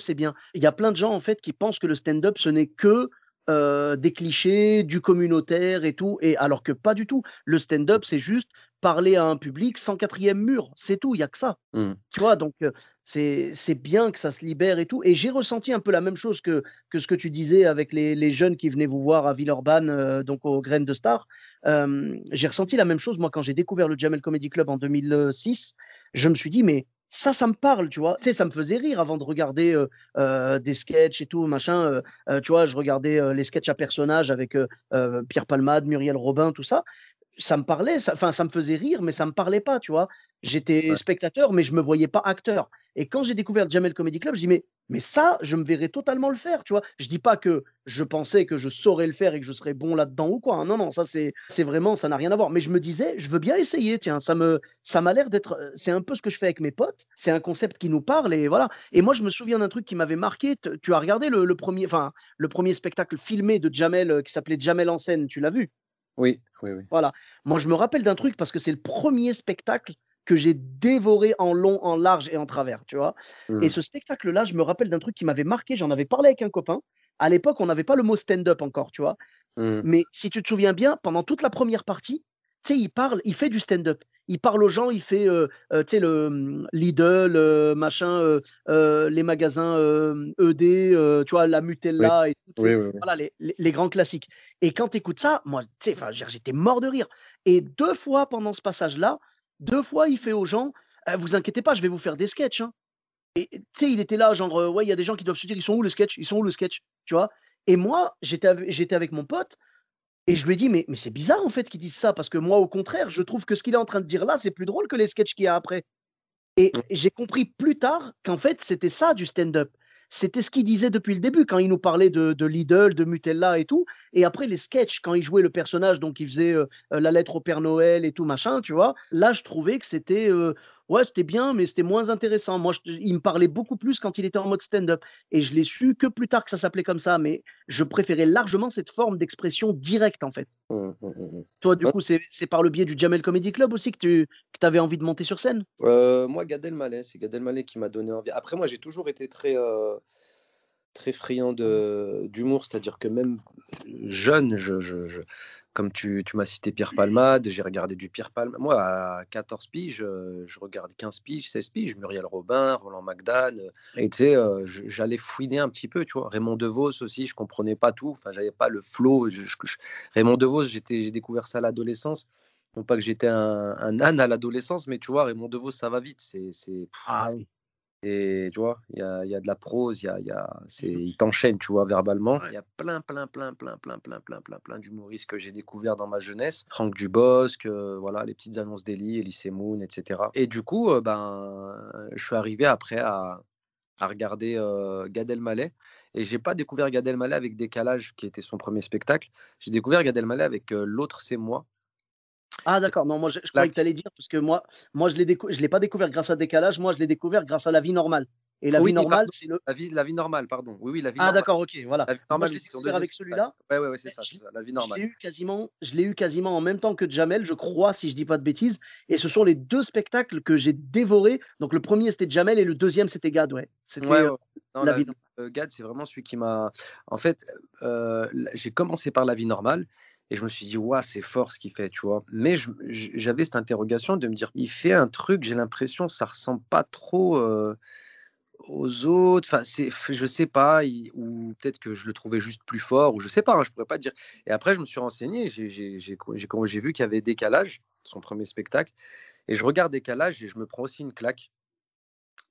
Speaker 1: C'est bien. Il y a plein de gens, en fait, qui pensent que le stand-up, ce n'est que Euh, des clichés, du communautaire et tout, et alors que pas du tout. Le stand-up, c'est juste parler à un public sans quatrième mur, c'est tout, il y a que ça. Mmh. Tu vois, donc c'est bien que ça se libère et tout. Et j'ai ressenti un peu la même chose que, que ce que tu disais avec les, les jeunes qui venaient vous voir à Villeurbanne, donc aux Graines de Star. j'ai ressenti la même chose, moi, quand j'ai découvert le Jamel Comedy Club en 2006. Je me suis dit, mais ça, ça me parle, tu vois. Tu sais, ça me faisait rire avant de regarder des sketchs et tout, machin. tu vois, je regardais les sketchs à personnages avec Pierre Palmade, Muriel Robin, tout ça. Ça me parlait, enfin, ça, me faisait rire, mais ça me parlait pas, tu vois. J'étais spectateur, mais je me voyais pas acteur. Et quand j'ai découvert le Jamel Comedy Club, je dis mais mais ça, je me verrais totalement le faire, tu vois. Je dis pas que je pensais que je saurais le faire et que je serais bon là-dedans ou quoi. Hein. Non, non, ça c'est c'est vraiment, ça n'a rien à voir. Mais je me disais, je veux bien essayer. Tiens, ça me ça m'a l'air d'être. Euh, c'est un peu ce que je fais avec mes potes. C'est un concept qui nous parle et voilà. Et moi, je me souviens d'un truc qui m'avait marqué. Tu as regardé le, le premier, enfin le premier spectacle filmé de Jamel euh, qui s'appelait Jamel en scène. Tu l'as vu?
Speaker 2: Oui, oui, oui.
Speaker 1: Voilà. Moi, je me rappelle d'un truc parce que c'est le premier spectacle que j'ai dévoré en long, en large et en travers, tu vois? Et
Speaker 2: Mmh.
Speaker 1: ce spectacle-là, je me rappelle d'un truc qui m'avait marqué, j'en avais parlé avec un copain. À l'époque, on n'avait pas le mot stand-up encore, tu vois?
Speaker 2: Mmh.
Speaker 1: Mais si tu te souviens bien, pendant toute la première partie, tu sais, il parle, il fait du stand-up. Il parle aux gens, il fait, tu sais, le, mmh, Lidl, heu, machin, les magasins, ED, heu, tu vois, la
Speaker 2: Oui.
Speaker 1: Nutella et tout,
Speaker 2: Oui, oui,
Speaker 1: voilà, les les les grands classiques. Et quand tu écoutes ça, moi, tu sais, j'étais mort de rire. Et 2 fois pendant ce passage-là, 2 fois, il fait aux gens: «Heu, vous inquiétez pas, je vais vous faire des sketchs, hein». Et tu sais, il était là, genre, ouais, il y a des gens qui doivent se dire: «Ils sont où les sketchs? Ils sont où le sketch?» tu vois? Et moi, j'étais ave j'étais avec mon pote et je lui ai dit: «Mais mais c'est bizarre, en fait, qu'ils disent ça, parce que moi, au contraire, je trouve que ce qu'il est en train de dire là, c'est plus drôle que les sketchs qu'il y a après». Et
Speaker 2: Mmh.
Speaker 1: j'ai compris plus tard qu'en fait, c'était ça du stand-up. C'était ce qu'il disait depuis le début quand il nous parlait de de Lidl, de Nutella et tout. Et après les sketchs, quand il jouait le personnage, donc il faisait, heu, la lettre au Père Noël et tout machin, tu vois? Là, je trouvais que c'était, heu, ouais, c'était bien, mais c'était moins intéressant. Moi, je il me parlait beaucoup plus quand il était en mode stand-up et je l'ai su que plus tard que ça s'appelait comme ça, mais je préférais largement cette forme d'expression directe, en fait.
Speaker 2: Mmh, mmh, mmh.
Speaker 1: Toi, du
Speaker 2: Ouais.
Speaker 1: coup, c'est par le biais du Jamel Comedy Club aussi que tu que avais envie de monter sur scène?
Speaker 2: Heu, moi, Gad Elmaleh, c'est Gad Elmaleh qui m'a donné envie. Après, moi, j'ai toujours été très, heu, très friand de d'humour, c'est-à-dire que même jeune, je je je comme tu tu m'as cité Pierre Palmade, j'ai regardé du Pierre Palmade. Moi, à 14 piges, heu, je regarde 15 piges, 16 piges, Muriel Robin, Roland McDan, et tu sais, je j'allais fouiner un petit peu, tu vois? Raymond DeVos aussi, je comprenais pas tout, enfin, j'avais pas le flow, je je je Raymond DeVos, j'ai découvert ça à l'adolescence. Non pas que j'étais un un âne à l'adolescence, mais tu vois, Raymond DeVos, ça va vite, c'est c'est
Speaker 1: Ah oui.
Speaker 2: Et tu vois, il y a, y a de la prose, il y a, y a,
Speaker 1: Mmh
Speaker 2: il t'enchaîne, tu vois, verbalement. Il y a plein, plein, plein, plein, plein, plein, plein, plein, plein d'humoristes que j'ai découvert dans ma jeunesse. Franck Dubosc, euh, voilà, les petites annonces d'Eli, Elise Moon, etc. Et du coup, euh, ben, je suis arrivé après à, à regarder euh, Gad Elmaleh. Et j'ai pas découvert Gad Elmaleh avec Décalage, qui était son premier spectacle. J'ai découvert Gad Elmaleh avec euh, L'autre, c'est moi.
Speaker 1: Ah d'accord, non, moi je je croyais que tu allais dire parce que moi moi je je l'ai pas découvert grâce à Décalage, moi je l'ai découvert grâce à La vie normale et La vie
Speaker 2: Oui,
Speaker 1: normale, c'est le
Speaker 2: la vie, la vie normale, pardon. Oui, oui, la vie
Speaker 1: ah
Speaker 2: normale.
Speaker 1: d'accord, OK, voilà.
Speaker 2: La vie
Speaker 1: Moi
Speaker 2: normale,
Speaker 1: je
Speaker 2: oui,
Speaker 1: l'ai découvert avec celui-là,
Speaker 2: Ouais, ouais, ouais, c'est ça,
Speaker 1: je
Speaker 2: la vie
Speaker 1: je
Speaker 2: normale.
Speaker 1: l'ai eu quasiment je l'ai eu quasiment en même temps que Jamel, je crois, si je dis pas de bêtises et ce sont les 2 spectacles que j'ai dévorés. Donc le premier c'était Jamel et le deuxième c'était Gad, ouais.
Speaker 2: Ouais,
Speaker 1: C'était,
Speaker 2: ouais. Non,
Speaker 1: La
Speaker 2: la
Speaker 1: vie normale.
Speaker 2: heu, Gad, c'est vraiment celui qui m'a en fait, heu, l j'ai commencé par la vie normale et je me suis dit: «Waouh, c'est fort ce qu'il fait», tu vois? Mais j'avais cette interrogation de me dire: «Il fait un truc, j'ai l'impression, ça ressemble pas trop, heu, aux autres». Enfin, c'est je sais pas, ou peut-être que je le trouvais juste plus fort ou je sais pas, hein, je pourrais pas dire et après je me suis renseigné, j'ai j'ai vu qu'il y avait Décalage, son premier spectacle et je regarde Décalage et je me prends aussi une claque.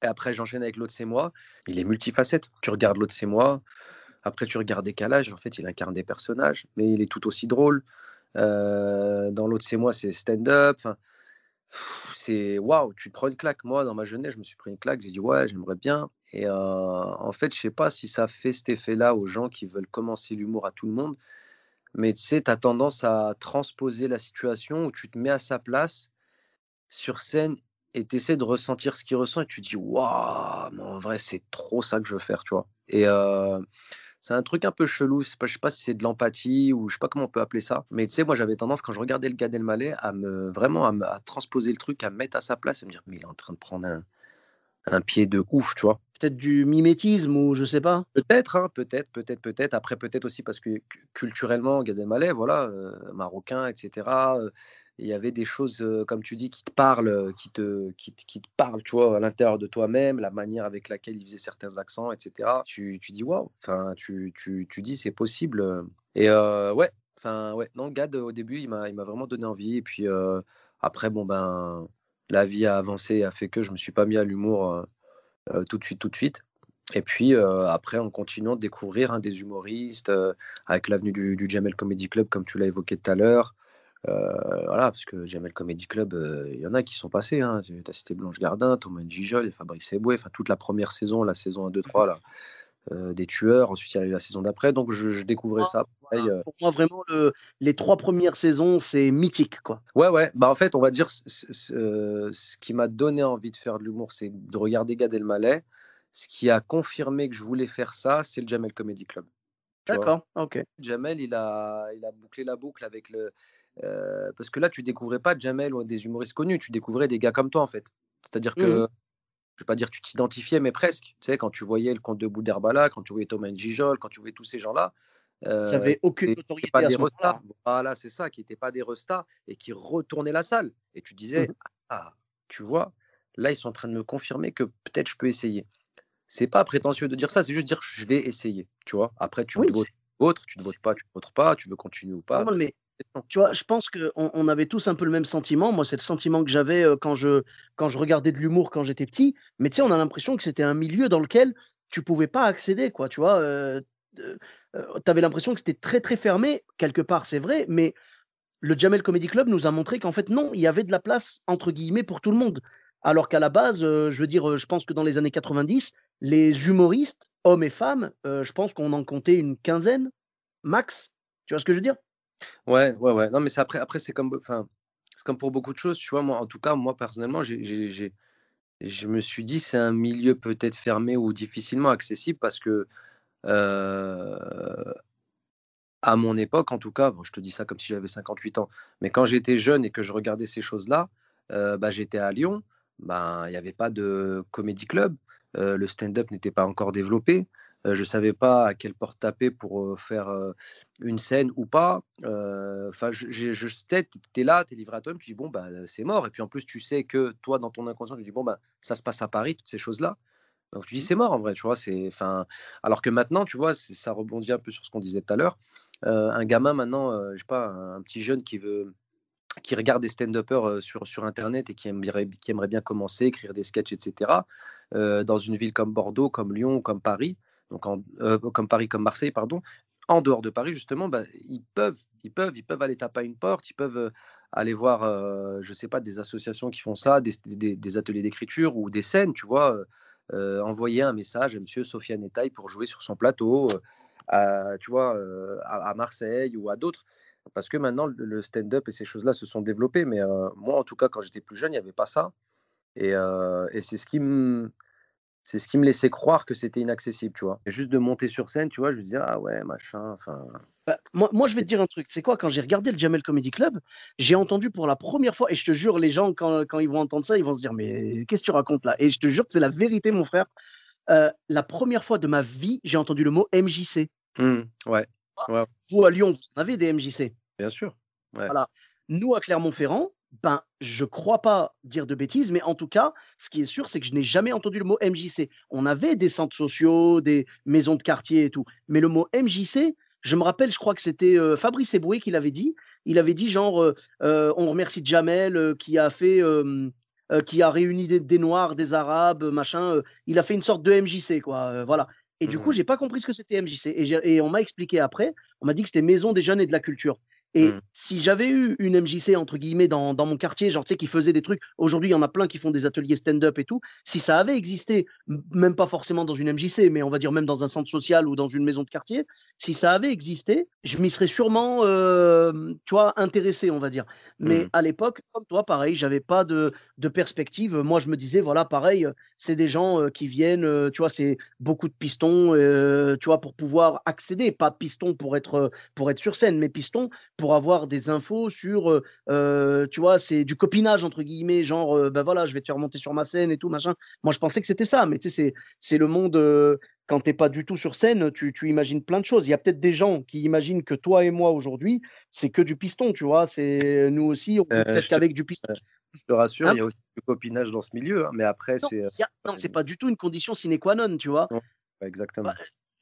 Speaker 2: Et après, j'enchaîne avec L'autre, c'est moi. Il est multifacette. Tu regardes L'autre, c'est moi. Après, tu regardes Décalage. En fait, il incarne des personnages, mais il est tout aussi drôle. Dans L'autre, c'est moi, c'est stand-up. C'est waouh, tu te prends une claque. Moi, dans ma jeunesse, je me suis pris une claque. J'ai dit: «Ouais, j'aimerais bien» et en fait, je sais pas si ça fait cet effet-là aux gens qui veulent commencer l'humour à tout le monde, mais tu sais, tu as tendance à transposer la situation où tu te mets à sa place sur scène et tu essaies de ressentir ce qu'il ressent et tu dis: «Waouh, mais en vrai, c'est trop ça que je veux faire», tu vois? Et c'est un truc un peu chelou, pas je sais pas si c'est de l'empathie ou je sais pas comment on peut appeler ça, mais tu sais, moi, j'avais tendance quand je regardais le Gad Elmaleh à me vraiment à me transposer le truc, à me mettre à sa place et me dire: «Mais il est en train de prendre un un pied de ouf», tu vois?
Speaker 1: Peut-être du mimétisme ou je sais pas?
Speaker 2: Peut-être, hein, peut-être, peut-être, peut-être. Après, peut-être aussi parce que cu culturellement, Gad Elmaleh, voilà, heu, marocain et cetera, heu, il y avait des choses, heu, comme tu dis, qui te parlent, heu, qui te qui te qui te parlent, tu vois? À l'intérieur de toi-même, la manière avec laquelle il faisait certains accents et cetera. Tu tu dis: «Waouh!» enfin, tu tu tu dis: «C'est possible», et ouais, enfin, ouais, non, Gad, au début, il m'a vraiment donné envie et puis, après, bon, ben, la vie a avancé et a fait que je me suis pas mis à l'humour, tout de suite, tout de suite. Et puis, après en continuant de découvrir, hein, des humoristes, avec l'avenue du Jamel Comedy Club comme tu l'as évoqué tout à l'heure. Heu, voilà, parce que Jamel Comedy Club, il y en a qui sont passés, hein. Tu as cité Blanche Gardin, Thomas Gijol Fabrice Eboué, enfin toute la première saison, la saison 1, 2, 3 là, heu, des Tueurs. Ensuite, il y a eu la saison d'après, donc je je découvrais
Speaker 1: Moi,
Speaker 2: ça pareil, heu
Speaker 1: pour moi vraiment le les 3 premières saisons, c'est mythique, quoi.
Speaker 2: ouais, ouais, bah, en fait, on va dire ce ce qui m'a donné envie de faire de l'humour, c'est de regarder Gad Elmaleh. Ce qui a confirmé que je voulais faire ça, c'est le Jamel Comedy Club.
Speaker 1: D'accord, ok.
Speaker 2: Jamel, il a, il a bouclé la boucle avec le. parce que là, tu découvrais pas Jamel ou des humoristes connus, tu découvrais des gars comme toi, en fait. C'est-à-dire que, mmh je vais pas dire tu t'identifiais, mais presque. Tu sais, quand tu voyais le comte de Boudherbala, quand tu voyais Thomas Gijol, quand tu voyais tous ces gens-là,
Speaker 1: ça n'avait aucune autorité
Speaker 2: pas
Speaker 1: à
Speaker 2: des
Speaker 1: ce.
Speaker 2: Voilà, c'est ça, qui n'étaient pas des restas et qui retournaient la salle. Et tu disais,
Speaker 1: Mmh
Speaker 2: ah, tu vois, là, ils sont en train de me confirmer que peut-être je peux essayer. C'est pas prétentieux de dire ça, c'est juste dire je vais essayer. Tu vois, après, tu
Speaker 1: Oui,
Speaker 2: votes autre, tu ne votes pas, tu ne votes pas, tu veux continuer ou pas.
Speaker 1: mais. Tu vois, je pense qu'on on avait tous un peu le même sentiment. Moi, c'est le sentiment que j'avais euh, quand je, quand regardais de l'humour quand j'étais petit. Mais tu sais, on a l'impression que c'était un milieu dans lequel tu pouvais pas accéder, quoi. Tu vois, euh, tu avais l'impression que c'était très, très fermé. Quelque part, c'est vrai, mais le Jamel Comedy Club nous a montré qu'en fait, non, il y avait de la place, entre guillemets, pour tout le monde. Alors qu'à la base, euh, je veux dire, euh, je pense que dans les années 90, les humoristes, hommes et femmes, euh, je pense qu'on en comptait une quinzaine, max. Tu vois ce que je veux dire?
Speaker 2: Ouais, ouais, ouais. Non, mais c'est après, après c'est comme, enfin, c'est comme pour beaucoup de choses, tu vois. Moi, en tout cas, moi personnellement, j'ai, je me suis dit, c'est un milieu peut-être fermé ou difficilement accessible parce que à mon époque, en tout cas, bon, je te dis ça comme si j'avais 58 ans, mais quand j'étais jeune et que je regardais ces choses-là, bah, j'étais à Lyon, ben, il n'y avait pas de comédie club, le stand-up n'était pas encore développé, euh, je ne savais pas à quelle porte taper pour euh, faire une scène ou pas. Enfin, je, je, je sais, tu es là, tu es livré à toi-même, tu dis, bon, bah, c'est mort. Et puis en plus, tu sais que toi, dans ton inconscient, tu dis, bon, bah, ça se passe à Paris, toutes ces choses-là. Donc tu dis,
Speaker 1: Mmh.
Speaker 2: c'est mort en vrai, tu vois. c'est Enfin, alors que maintenant, tu vois, ça rebondit un peu sur ce qu'on disait tout à l'heure. Un gamin maintenant, je sais pas, un, petit jeune qui veut, qui regarde des stand-uppers sur, sur Internet et qui aimerait, qui aimerait bien commencer, écrire des sketchs, etc. euh, dans une ville comme Bordeaux, comme Lyon, comme Paris, donc euh, comme Paris, comme Marseille, pardon, en dehors de Paris, justement, bah, ils peuvent, ils peuvent, ils peuvent aller taper à une porte, ils peuvent euh, aller voir, euh, je sais pas, des associations qui font ça, des, ateliers d'écriture ou des scènes, tu vois, euh, envoyer un message à Monsieur Sofiane Etaille pour jouer sur son plateau, tu vois, à, Marseille ou à d'autres. Parce que maintenant, le stand-up et ces choses-là se sont développées. Mais moi, en tout cas, quand j'étais plus jeune, il n'y avait pas ça. Et, et c'est ce qui me, c'est ce qui me laissait croire que c'était inaccessible, tu vois. Et juste de monter sur scène, tu vois, je me disais, ah ouais, machin, enfin.
Speaker 1: Bah, moi, moi, je vais te dire un truc. C'est quoi, quand j'ai regardé le Jamel Comedy Club, j'ai entendu pour la première fois, et je te jure, les gens, quand, quand ils vont entendre ça, ils vont se dire, mais qu'est-ce que tu racontes là? Et je te jure que c'est la vérité, mon frère. Euh, la première fois de ma vie, j'ai entendu le mot MJC.
Speaker 2: Mmh, ouais, ouais,
Speaker 1: Vous, à Lyon, vous en avez des MJC.
Speaker 2: bien sûr. Ouais.
Speaker 1: Voilà. Nous, à Clermont-Ferrand, ben, je crois pas dire de bêtises, mais en tout cas, ce qui est sûr, c'est que je n'ai jamais entendu le mot MJC. On avait des centres sociaux, des maisons de quartier et tout, mais le mot MJC, je me rappelle, je crois que c'était euh, Fabrice Eboué qui l'avait dit. Il avait dit genre, euh, euh, on remercie Jamel qui a fait, qui a réuni des, des Noirs, des Arabes, machin. il a fait une sorte de MJC, quoi. voilà. Et du coup,
Speaker 2: Mmh,
Speaker 1: j'ai pas compris ce que c'était MJC. Et, et on m'a expliqué après, on m'a dit que c'était Maison des Jeunes et de la Culture. Et
Speaker 2: mmh,
Speaker 1: si j'avais eu une MJC, entre guillemets, dans, dans mon quartier, genre, tu sais, qui faisait des trucs, aujourd'hui, il y en a plein qui font des ateliers stand-up et tout, si ça avait existé, même pas forcément dans une MJC, mais on va dire même dans un centre social ou dans une maison de quartier, si ça avait existé, je m'y serais sûrement, euh, tu vois, intéressé, on va dire. Mais
Speaker 2: mmh.
Speaker 1: à l'époque, comme toi, pareil, j'avais pas de, de perspective. Moi, je me disais, voilà, pareil, c'est des gens euh, qui viennent, euh, tu vois, c'est beaucoup de pistons, tu vois, pour pouvoir accéder, pas pistons pour être, pour être sur scène, mais pistons pour avoir des infos sur, euh, euh, tu vois, c'est du copinage, entre guillemets, genre, euh, ben voilà, je vais te faire monter sur ma scène et tout, machin. Moi, je pensais que c'était ça, mais tu sais, c'est, le monde, euh, quand t'es pas du tout sur scène, tu, tu imagines plein de choses. Il y a peut-être des gens qui imaginent que toi et moi, aujourd'hui, c'est que du piston, tu vois, c'est, nous aussi, on
Speaker 2: Euh,
Speaker 1: peut-être
Speaker 2: te,
Speaker 1: qu'avec du piston.
Speaker 2: je te rassure,
Speaker 1: Hein?
Speaker 2: il y a aussi du copinage dans ce milieu, hein, mais après,
Speaker 1: non,
Speaker 2: c'est. euh,
Speaker 1: y a- non, c'est pas du tout une condition sine qua non, tu vois?
Speaker 2: ouais,
Speaker 1: Bah,
Speaker 2: exactement.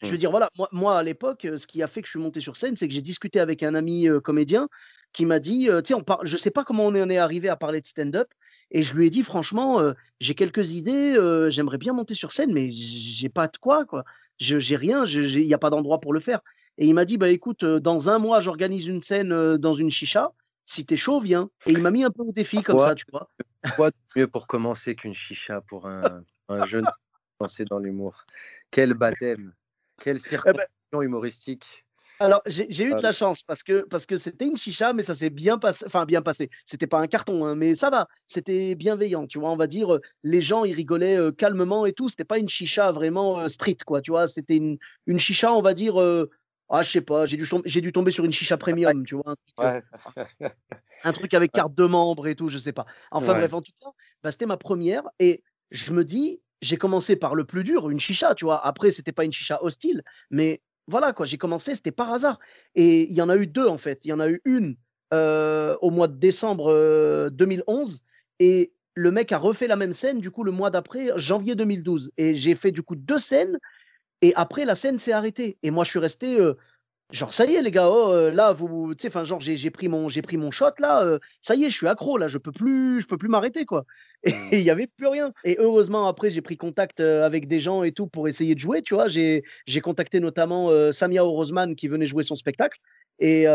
Speaker 1: Je
Speaker 2: Mmh,
Speaker 1: veux dire, voilà, moi, moi à l'époque, ce qui a fait que je suis monté sur scène, c'est que j'ai discuté avec un ami euh, comédien qui m'a dit, euh, sais, on parle, je sais pas comment on en est arrivé à parler de stand-up, et je lui ai dit, franchement, euh, j'ai quelques idées, j'aimerais bien monter sur scène, mais j'ai pas de quoi, quoi. Je j'ai rien, il n'y a pas d'endroit pour le faire. Et il m'a dit, bah écoute, dans un mois, j'organise une scène dans une chicha. Si t'es chaud, viens. Et il m'a mis un peu au défi comme
Speaker 2: Quoi,
Speaker 1: ça, tu vois.
Speaker 2: quoi de mieux pour commencer qu'une chicha pour un, un jeune lancé dans l'humour? Quel baptême, quelle
Speaker 1: Eh ben,
Speaker 2: circonstance humoristique.
Speaker 1: Alors, j'ai eu de
Speaker 2: Ah,
Speaker 1: la chance parce que parce que c'était une chicha, mais ça s'est bien passé. Enfin, bien passé. C'était pas un carton, hein, mais ça va. C'était bienveillant, tu vois. On va dire, euh, les gens, ils rigolaient euh, calmement et tout. C'était pas une chicha vraiment euh, street, quoi. Tu vois, c'était une, une chicha, on va dire, euh, Ah, je sais pas, j'ai dû, j'ai dû tomber sur une chicha premium, tu vois. Un truc, un truc avec carte de membre et tout, je sais pas. Enfin bref, en tout cas, bah, c'était ma première. Et je me dis, j'ai commencé par le plus dur, une chicha, tu vois. Après, c'était pas une chicha hostile, mais voilà, quoi, j'ai commencé, c'était par hasard. Et il y en a eu deux, en fait. Il y en a eu une au mois de décembre 2011 et le mec a refait la même scène, du coup, le mois d'après, janvier 2012. Et j'ai fait, du coup, deux scènes. Et après, la scène s'est arrêtée. Et moi, je suis resté Genre, ça y est, les gars, oh, là, vous, tu sais, enfin, genre, j'ai pris mon, j'ai pris mon shot, là, ça y est, je suis accro, là, je peux plus, je peux plus m'arrêter, quoi. Et mmh. il y avait plus rien. Et heureusement, après, j'ai pris contact avec des gens et tout pour essayer de jouer, tu vois. J'ai, j'ai contacté notamment Samia Orozman qui venait jouer son spectacle. Et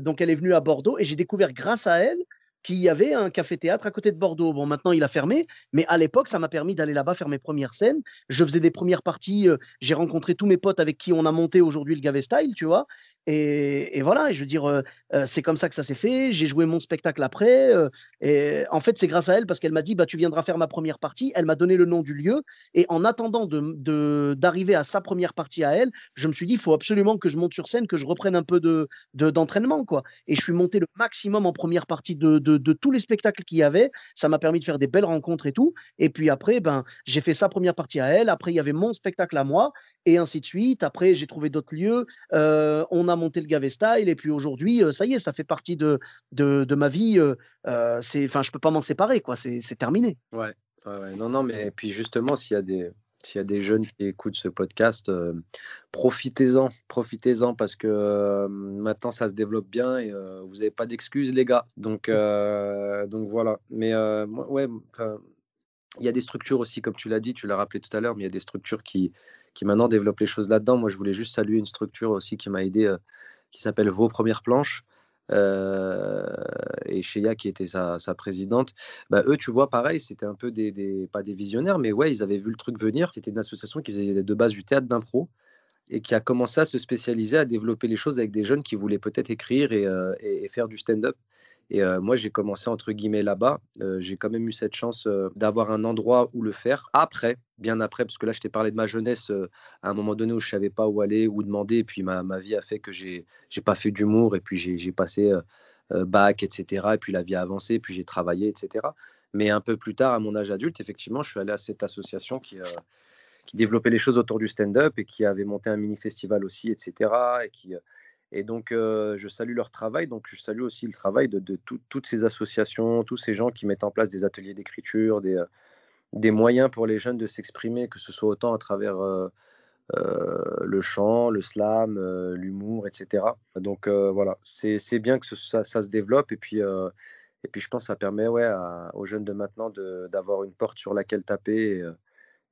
Speaker 1: donc, elle est venue à Bordeaux et j'ai découvert grâce à elle qu'il y avait un café-théâtre à côté de Bordeaux. Bon, maintenant, il a fermé, mais à l'époque, ça m'a permis d'aller là-bas faire mes premières scènes. Je faisais des premières parties. j'ai rencontré tous mes potes avec qui on a monté aujourd'hui le Gavé Style, tu vois. Et, voilà, et je veux dire, c'est comme ça que ça s'est fait. J'ai joué mon spectacle après. et en fait, c'est grâce à elle parce qu'elle m'a dit, bah, tu viendras faire ma première partie. Elle m'a donné le nom du lieu. Et en attendant de, d'arriver à sa première partie à elle, je me suis dit, il faut absolument que je monte sur scène, que je reprenne un peu de, d'entraînement. quoi. Et je suis monté le maximum en première partie de, de tous les spectacles qu'il y avait. Ça m'a permis de faire des belles rencontres et tout. Et puis après, ben, j'ai fait sa première partie à elle. Après, il y avait mon spectacle à moi. Et ainsi de suite. Après, j'ai trouvé d'autres lieux. on a monté le Gavé Style et puis aujourd'hui, ça y est, ça fait partie de, de, ma vie. c'est, enfin, je peux pas m'en séparer, quoi. C'est, terminé.
Speaker 2: Ouais, non, non, mais puis justement, s'il y a des s'il y a des jeunes qui écoutent ce podcast, profitez-en, profitez-en parce que maintenant ça se développe bien et vous n'avez pas d'excuses, les gars. Donc, donc voilà. Mais ouais, il y a des structures aussi, comme tu l'as dit, tu l'as rappelé tout à l'heure, mais il y a des structures qui, qui maintenant développent les choses là-dedans. Moi, je voulais juste saluer une structure aussi qui m'a aidé, qui s'appelle Vos Premières Planches. et Sheya qui était sa, présidente, bah, eux, tu vois, pareil, c'était un peu des, pas des visionnaires, mais ouais, ils avaient vu le truc venir. C'était une association qui faisait de base du théâtre d'impro et qui a commencé à se spécialiser, à développer les choses avec des jeunes qui voulaient peut-être écrire et, faire du stand-up. Et moi, j'ai commencé entre guillemets là-bas. j'ai quand même eu cette chance d'avoir un endroit où le faire. Après, bien après, parce que là, je t'ai parlé de ma jeunesse à un moment donné où je savais pas où aller, où demander. Et puis ma, vie a fait que j'ai n'ai pas fait d'humour. Et puis j'ai passé bac, etc. Et puis la vie a avancé. Et puis j'ai travaillé, etc. Mais un peu plus tard, à mon âge adulte, effectivement, je suis allé à cette association qui, qui développait les choses autour du stand-up et qui avait monté un mini-festival aussi, etc. Et qui et donc, je salue leur travail. Donc, je salue aussi le travail de, toutes ces associations, tous ces gens qui mettent en place des ateliers d'écriture, des, des, moyens pour les jeunes de s'exprimer, que ce soit autant à travers le chant, le slam, l'humour, etc. Donc, voilà, c'est bien que ça, se développe. Et puis, et puis, je pense que ça permet ouais, aux jeunes de maintenant d'avoir une porte sur laquelle taper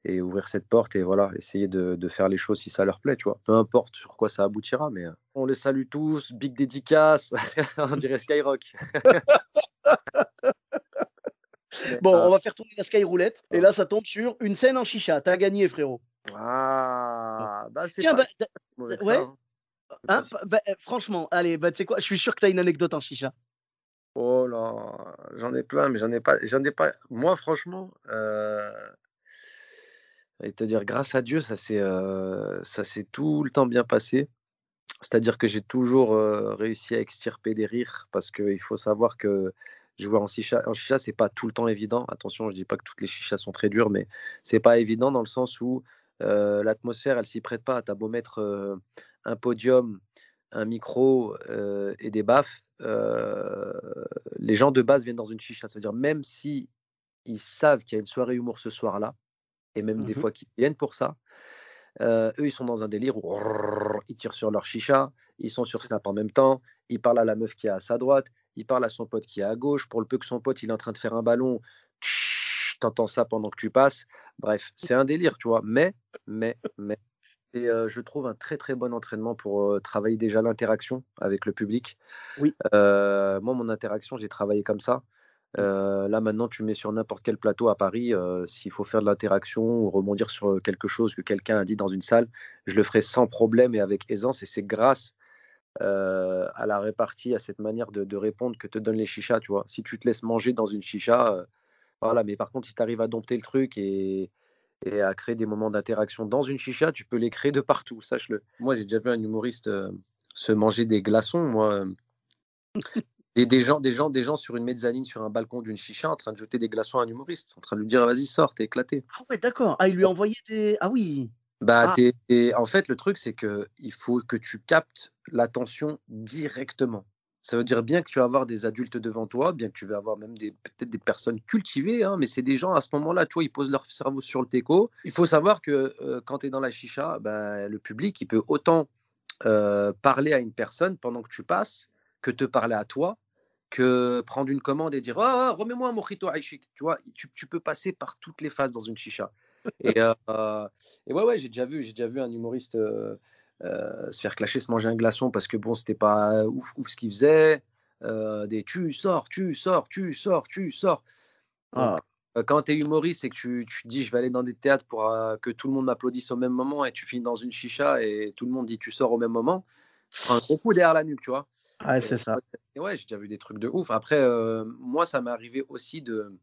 Speaker 2: ouvrir cette porte et voilà, essayer de, faire les choses si ça leur plaît, tu vois. Peu importe sur quoi ça aboutira, mais on les salue tous, big dédicace, on dirait Skyrock.
Speaker 1: bon, on va faire tourner la Sky Roulette et là ça tombe sur une scène en chicha. T'as gagné, frérot.
Speaker 2: Ah, bah c'est
Speaker 1: Tiens, bah, ouais. Hein. Hein, bah, eh, franchement, allez, bah, tu sais quoi, je suis sûr que tu as une anecdote en chicha.
Speaker 2: Oh là, j'en ai plein, mais j'en ai pas, j'en ai pas. Moi, franchement, euh, et te dire grâce à Dieu, ça s'est s'est tout le temps bien passé. C'est-à-dire que j'ai toujours réussi à extirper des rires parce qu'il faut savoir que jouer en chicha, en chicha, c'est pas tout le temps évident. Attention, je dis pas que toutes les chichas sont très dures, mais c'est pas évident dans le sens où l'atmosphère, elle s'y prête pas. T'as beau un podium, un micro et des baffes, les gens de base viennent dans une chicha. C'est-à-dire même si ils savent qu'il y a une soirée humour ce soir-là, et même des mmh fois qui viennent pour ça. eux, ils sont dans un délire où ils tirent sur leur chicha, ils sont sur Snap en même temps, ils parlent à la meuf qui est à sa droite, ils parlent à son pote qui est à gauche. Pour le peu que son pote il est en train de faire un ballon, t'entends ça pendant que tu passes. Bref, c'est un délire, tu vois. Mais, mais, mais, et je trouve un très très bon entraînement pour travailler déjà l'interaction avec le public.
Speaker 1: Oui.
Speaker 2: moi, mon interaction, j'ai travaillé comme ça. Mmh. là, maintenant, tu mets sur n'importe quel plateau à Paris, s'il faut faire de l'interaction ou rebondir sur quelque chose que quelqu'un a dit dans une salle, je le ferai sans problème et avec aisance. Et c'est grâce à la répartie, à cette manière de, répondre que te donnent les chichas, tu vois? Si tu te laisses manger dans une chicha, voilà. Mais par contre, si tu arrives à dompter le truc et, et à créer des moments d'interaction dans une chicha, tu peux les créer de partout, sache-le. Moi, j'ai déjà vu un humoriste se manger des glaçons, moi. Des, des, gens, des, gens, des gens sur une mezzanine, sur un balcon d'une chicha, en train de jeter des glaçons à un humoriste, en train de lui dire vas-y, sors, t'es éclaté.
Speaker 1: Ah ouais, d'accord. Ah, il lui a envoyé des. Ah oui.
Speaker 2: Bah, ah. en fait, le truc, c'est que il faut que tu captes l'attention directement. Ça veut dire bien que tu vas avoir des adultes devant toi, bien que tu vas avoir même des, peut-être des personnes cultivées, hein, mais c'est des gens à ce moment-là, tu vois, ils posent leur cerveau sur le teco. Il faut savoir que euh, quand tu es dans la chicha, bah, le public, il peut autant euh, parler à une personne pendant que tu passes que te parler à toi que prendre une commande et dire oh, oh remets-moi un mojito aishik. Tu vois, tu, tu, peux passer par toutes les phases dans une chicha. Et, euh, et ouais, ouais, j'ai déjà vu, j'ai déjà vu un humoriste euh, euh, se faire clasher, se manger un glaçon parce que bon, c'était pas ouf, ouf ce qu'il faisait. des tu sors, tu sors, tu sors, tu sors. Ah. quand tu es humoriste et que tu, tu dis je vais aller dans des théâtres pour que tout le monde m'applaudisse au même moment et tu finis dans une chicha et tout le monde dit tu sors au même moment, prends un gros coup derrière la nuque, tu vois.
Speaker 1: Ouais, c'est ça.
Speaker 2: ouais, j'ai déjà vu des trucs de ouf. Après, moi, ça m'est arrivé aussi de.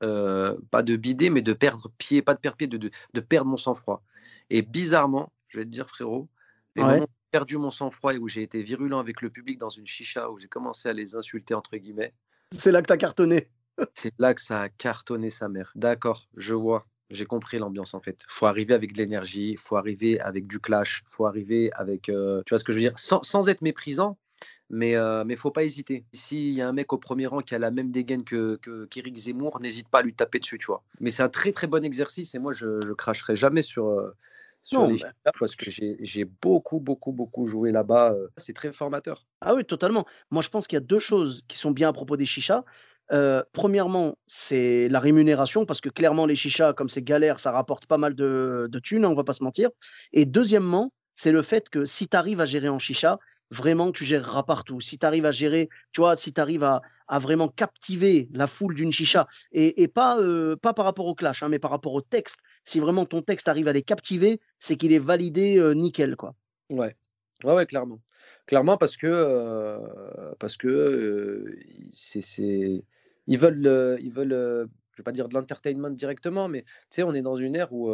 Speaker 2: pas de bider, mais de perdre pied, pas de perdre pied, de, de, perdre mon sang-froid. Et bizarrement, je vais te dire, frérot, les moments où j'ai perdu mon sang-froid et où j'ai été virulent avec le public dans une chicha, où j'ai commencé à les insulter, entre guillemets.
Speaker 1: C'est là que tu as cartonné.
Speaker 2: c'est là que ça a cartonné sa mère. D'accord, je vois. J'ai compris l'ambiance en fait. Il faut arriver avec de l'énergie, il faut arriver avec du clash, il faut arriver avec, tu vois ce que je veux dire, sans, sans être méprisant, mais il ne faut pas hésiter. S'il y a un mec au premier rang qui a la même dégaine que, qu'Éric Zemmour, n'hésite pas à lui taper dessus, tu vois. Mais c'est un très très bon exercice et moi je, ne cracherai jamais sur, sur les parce que j'ai, beaucoup beaucoup beaucoup joué là-bas. c'est très formateur.
Speaker 1: Ah oui, totalement. Moi je pense qu'il y a deux choses qui sont bien à propos des chichas. Premièrement, c'est la rémunération, parce que clairement, les chichas, comme c'est galère, ça rapporte pas mal de, thunes, on hein, on va pas se mentir. Et deuxièmement, c'est le fait que si tu arrives à gérer en chicha, vraiment, tu géreras partout. Si tu arrives à gérer, tu vois, si tu arrives à, vraiment captiver la foule d'une chicha, et, pas, pas par rapport au clash, hein, mais par rapport au texte, si vraiment ton texte arrive à les captiver, c'est qu'il est validé nickel, quoi.
Speaker 2: Ouais. Ouais, ouais, clairement. Clairement, parce que, parce que c'est, ils veulent, ils veulent je vais pas dire de l'entertainment directement, mais tu sais, on est dans une ère où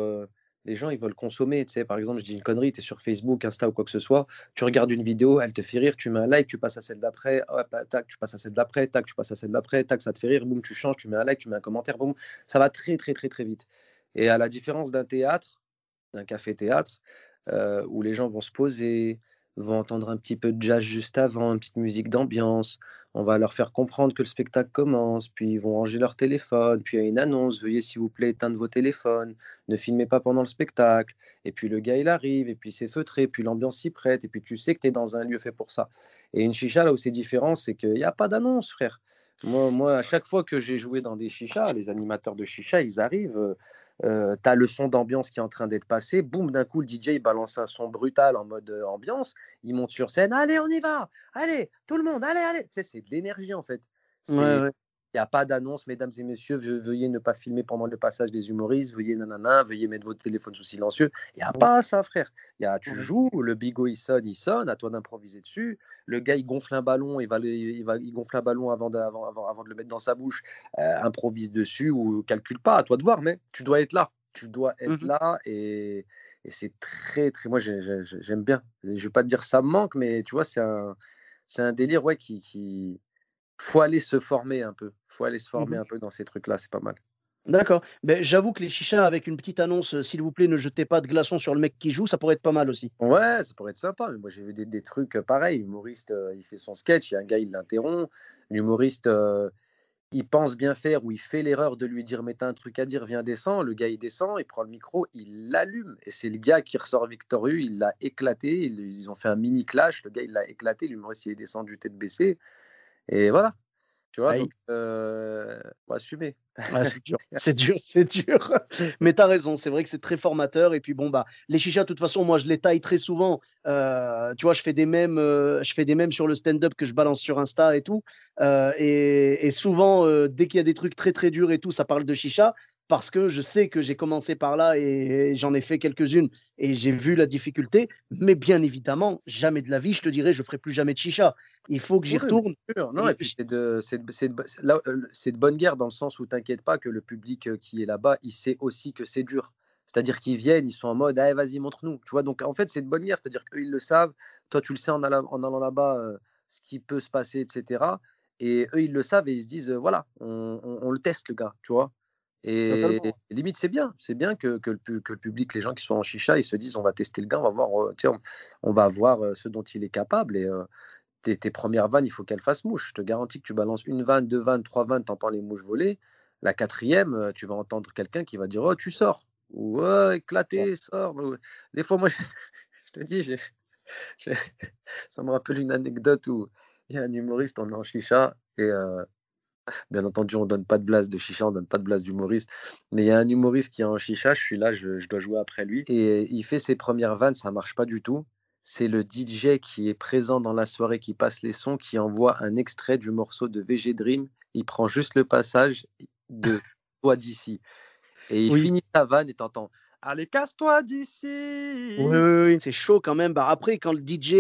Speaker 2: les gens, ils veulent consommer. Tu sais, par exemple, je dis une connerie, tu es sur Facebook, Insta ou quoi que ce soit, tu regardes une vidéo, elle te fait rire, tu mets un like, tu passes à celle d'après, bah, tac, tu passes à celle d'après, tac, tu passes à celle d'après, tac, ça te fait rire, boum, tu changes, tu mets un like, tu mets un commentaire, boum. Ça va très, très, très, très vite. Et à la différence d'un théâtre, d'un café-théâtre, euh, où les gens vont se poser, vont entendre un petit peu de jazz juste avant, une petite musique d'ambiance. On va leur faire comprendre que le spectacle commence, puis ils vont ranger leur téléphone, puis il y a une annonce, veuillez s'il vous plaît éteindre vos téléphones, ne filmez pas pendant le spectacle. Et puis le gars il arrive, et puis c'est feutré, puis l'ambiance s'y prête, et puis tu sais que tu es dans un lieu fait pour ça. Et une chicha, là où c'est différent, c'est qu'il n'y a pas d'annonce, frère. Moi, moi, à chaque fois que j'ai joué dans des chichas, les animateurs de chicha, ils arrivent. Euh, euh, tu as le son d'ambiance qui est en train d'être passé, boum, d'un coup, le DJ il balance un son brutal en mode euh, ambiance, il monte sur scène, allez, on y va, allez, tout le monde, allez, allez. Tu sais, c'est de l'énergie en fait. Il n'y a pas d'annonce, mesdames et messieurs, veuillez ne pas filmer pendant le passage des humoristes, veuillez nanana, veuillez mettre votre téléphone sous silencieux. Il n'y a pas ça, frère. Y a, tu joues, le bigot il sonne, il sonne, à toi d'improviser dessus. Le gars il gonfle un ballon, il va, il va il gonfle un ballon avant de, avant, avant, de le mettre dans sa bouche, euh, improvise dessus ou calcule pas, à toi de voir, mais tu dois être là. Tu dois être mmh là et, et c'est très, très. Moi, j'aime bien. Je ne vais pas te dire ça me manque, mais tu vois, c'est un, c'est un délire ouais, qui, qui faut aller se former un peu. faut aller se former mmh un peu dans ces trucs-là, c'est pas mal.
Speaker 1: D'accord. Mais j'avoue que les chichas avec une petite annonce, s'il vous plaît, ne jetez pas de glaçons sur le mec qui joue, ça pourrait être pas mal aussi.
Speaker 2: Ouais, ça pourrait être sympa. Mais moi, j'ai vu des, trucs pareils. L'humoriste, il fait son sketch, il y a un gars, il l'interrompt. L'humoriste, il pense bien faire ou il fait l'erreur de lui dire, mais t'as un truc à dire, viens descend. Le gars, il descend, il prend le micro, il l'allume. Et c'est le gars qui ressort victorieux, il l'a éclaté. Ils, ont fait un mini clash. Le gars, il l'a éclaté. L'humoriste, il est descendu tête baissée. Et voilà. Tu vois, donc, euh, on va assumer.
Speaker 1: c'est dur, c'est dur, c'est dur. Mais tu as raison, c'est vrai que c'est très formateur. Et puis, bon, bah, les chichas, de toute façon, moi, je les taille très souvent. Euh, tu vois, je fais des mèmes, euh, je fais des mèmes sur le stand-up que je balance sur Insta et tout. Et, et, souvent, dès qu'il y a des trucs très, très durs et tout, ça parle de chicha. Parce que je sais que j'ai commencé par là et, j'en ai fait quelques-unes et j'ai vu la difficulté. Mais bien évidemment, jamais de la vie, je te dirais, je ferai plus jamais de chicha. Il faut que j'y retourne.
Speaker 2: Non, et, puis c'est de, de, bonne guerre dans le sens où t'inquiète pas que le public qui est là-bas, il sait aussi que c'est dur. C'est-à-dire qu'ils viennent, ils sont en mode, allez, vas-y, montre-nous. Tu vois, donc en fait, c'est de bonne guerre. C'est-à-dire qu'ils le savent. Toi, tu le sais en allant, là-bas, ce qui peut se passer, etc. Et eux, ils le savent et ils se disent, voilà, on, le teste, le gars, tu vois? Et, limite, c'est bien. C'est bien que, que, le, public, les gens qui sont en chicha, ils se disent, on va tester le gars, on va voir, on, on, va voir ce dont il est capable. Et tes, tes, premières vannes, il faut qu'elles fassent mouche. Je te garantis que tu balances une vanne, deux vannes, trois vannes, tu entends les mouches voler. La quatrième, tu vas entendre quelqu'un qui va dire, oh, tu sors. Ou oh, éclaté, sors. Des fois, moi, je, te dis, ça me rappelle une anecdote où il y a un humoriste, on est en chicha, et bien entendu, on donne pas de blase de chicha, on donne pas de blase d'humoriste, mais il y a un humoriste qui est en chicha, je suis là, je, dois jouer après lui, et il fait ses premières vannes, ça marche pas du tout. C'est le DJ qui est présent dans la soirée, qui passe les sons, qui envoie un extrait du morceau de VG Dream. Il prend juste le passage de Toi d'ici. Et il finit sa vanne et t'entends Allez, casse-toi d'ici.
Speaker 1: Oui, oui, oui. c'est chaud quand même. Bah, après, quand le DJ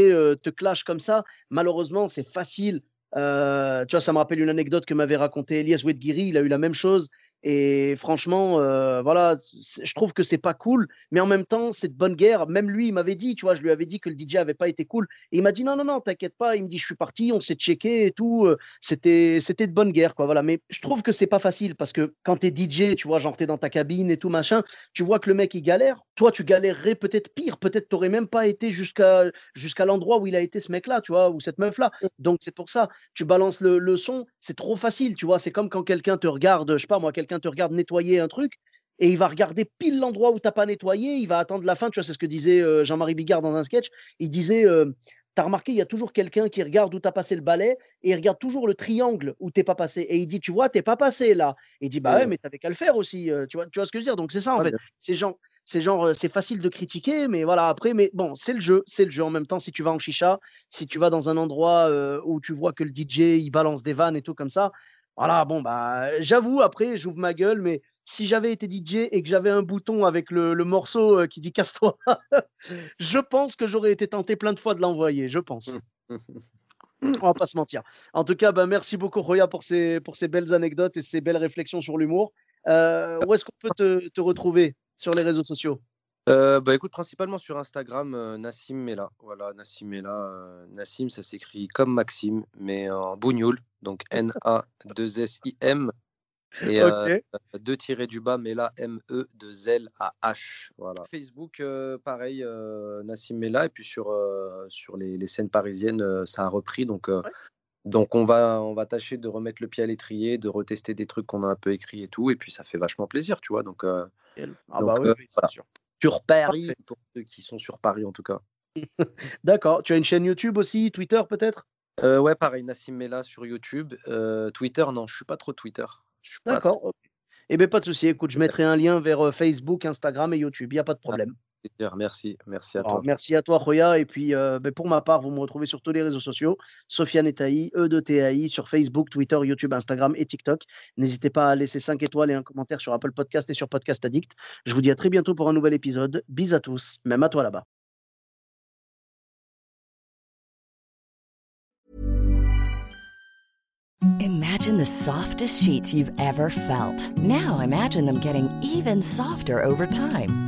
Speaker 1: te clash comme ça, malheureusement, c'est facile. Tu vois, ça me rappelle une anecdote que m'avait raconté Elias Wedgiri. Il a eu la même chose. Et franchement, euh, voilà, je trouve que c'est pas cool, mais en même temps, c'est de bonne guerre. Même lui, il m'avait dit, tu vois, je lui avais dit que le DJ avait pas été cool. Et il m'a dit, non, non, non, t'inquiète pas. Il me dit, je suis parti, on s'est checké et tout. Euh, c'était, c'était de bonne guerre, quoi. Voilà. Mais je trouve que c'est pas facile parce que quand t'es DJ, tu vois, genre t'es dans ta cabine et tout, machin, tu vois que le mec, il galère. Toi, tu galérerais peut-être pire. Peut-être t'aurais même pas été jusqu'à, jusqu'à l'endroit où il a été ce mec-là, tu vois, ou cette meuf-là. Mmh. Donc, c'est pour ça. Tu balances le, le son, c'est trop facile, tu vois. C'est comme quand quelqu'un te regarde, je sais pas moi, quelqu'un quelqu'un te regarde nettoyer un truc et il va regarder pile l'endroit où tu n'as pas nettoyé, il va attendre la fin. Tu vois, c'est ce que disait euh, Jean-Marie Bigard dans un sketch. Il disait euh, Tu as remarqué, il y a toujours quelqu'un qui regarde où tu as passé le balai et il regarde toujours le triangle où tu pas passé. Et il dit Tu vois, tu pas passé là. Et il dit Bah ouais, mais tu avais qu'à le faire aussi. Euh, tu, vois, tu vois ce que je veux dire? Donc c'est ça en fait. C'est genre. C'est genre, c'est facile de critiquer, mais voilà, après, mais bon, c'est le jeu, c'est le jeu. En même temps, si tu vas en chicha, si tu vas dans un endroit où tu vois que le DJ, il balance des vannes et tout comme ça, voilà, bon, bah, j'avoue, après, j'ouvre ma gueule, mais si j'avais été DJ et que j'avais un bouton avec le, morceau euh, qui dit casse-toi, je pense que j'aurais été tenté plein de fois de l'envoyer, je pense. On va pas se mentir. En tout cas, bah, merci beaucoup, Roya, pour ces, pour ces belles anecdotes et ces belles réflexions sur l'humour. Euh, où est-ce qu'on peut te, te retrouver sur les réseaux sociaux?
Speaker 2: Euh, bah écoute, principalement sur Instagram, euh, Nassim Mela. Voilà, Nassim Mela. Euh, Nassim, ça s'écrit comme Maxime, mais en bougnoul. Donc N-A-2-S-I-M. Et deux tirés du bas, Mela, M-E-2-L-A-H. Voilà. Facebook, pareil, Nassim Mela. Et puis sur, sur les, les scènes parisiennes, ça a repris. Donc. Donc on va, on va tâcher de remettre le pied à l'étrier, de retester des trucs qu'on a un peu écrits et tout, et puis ça fait vachement plaisir, tu vois. Donc, ah
Speaker 1: bah oui, c'est sûr. Sur Paris,
Speaker 2: pour ceux qui sont sur Paris en tout cas.
Speaker 1: D'accord. Tu as une chaîne YouTube aussi, Twitter peut-être?
Speaker 2: Euh, Ouais, pareil, Nassim Mela sur YouTube. Euh, Twitter, non, je suis pas trop Twitter.
Speaker 1: D'accord. Eh bien, pas de souci. Écoute, je mettrai un lien vers euh, Facebook, Instagram et YouTube. Il n'y a pas de problème.
Speaker 2: Merci, merci à toi.
Speaker 1: merci à toi, Roya. Et puis, euh, ben, pour ma part, vous me retrouvez sur tous les réseaux sociaux. Sofiane Etaï, E de TAI, sur Facebook, Twitter, YouTube, Instagram et TikTok. N'hésitez pas à laisser 5 étoiles et un commentaire sur Apple Podcast et sur Podcast Addict. Je vous dis à très bientôt pour un nouvel épisode. Bis à tous, même à toi là-bas. Imagine the softest sheets you've ever felt. Now imagine them getting even softer over time.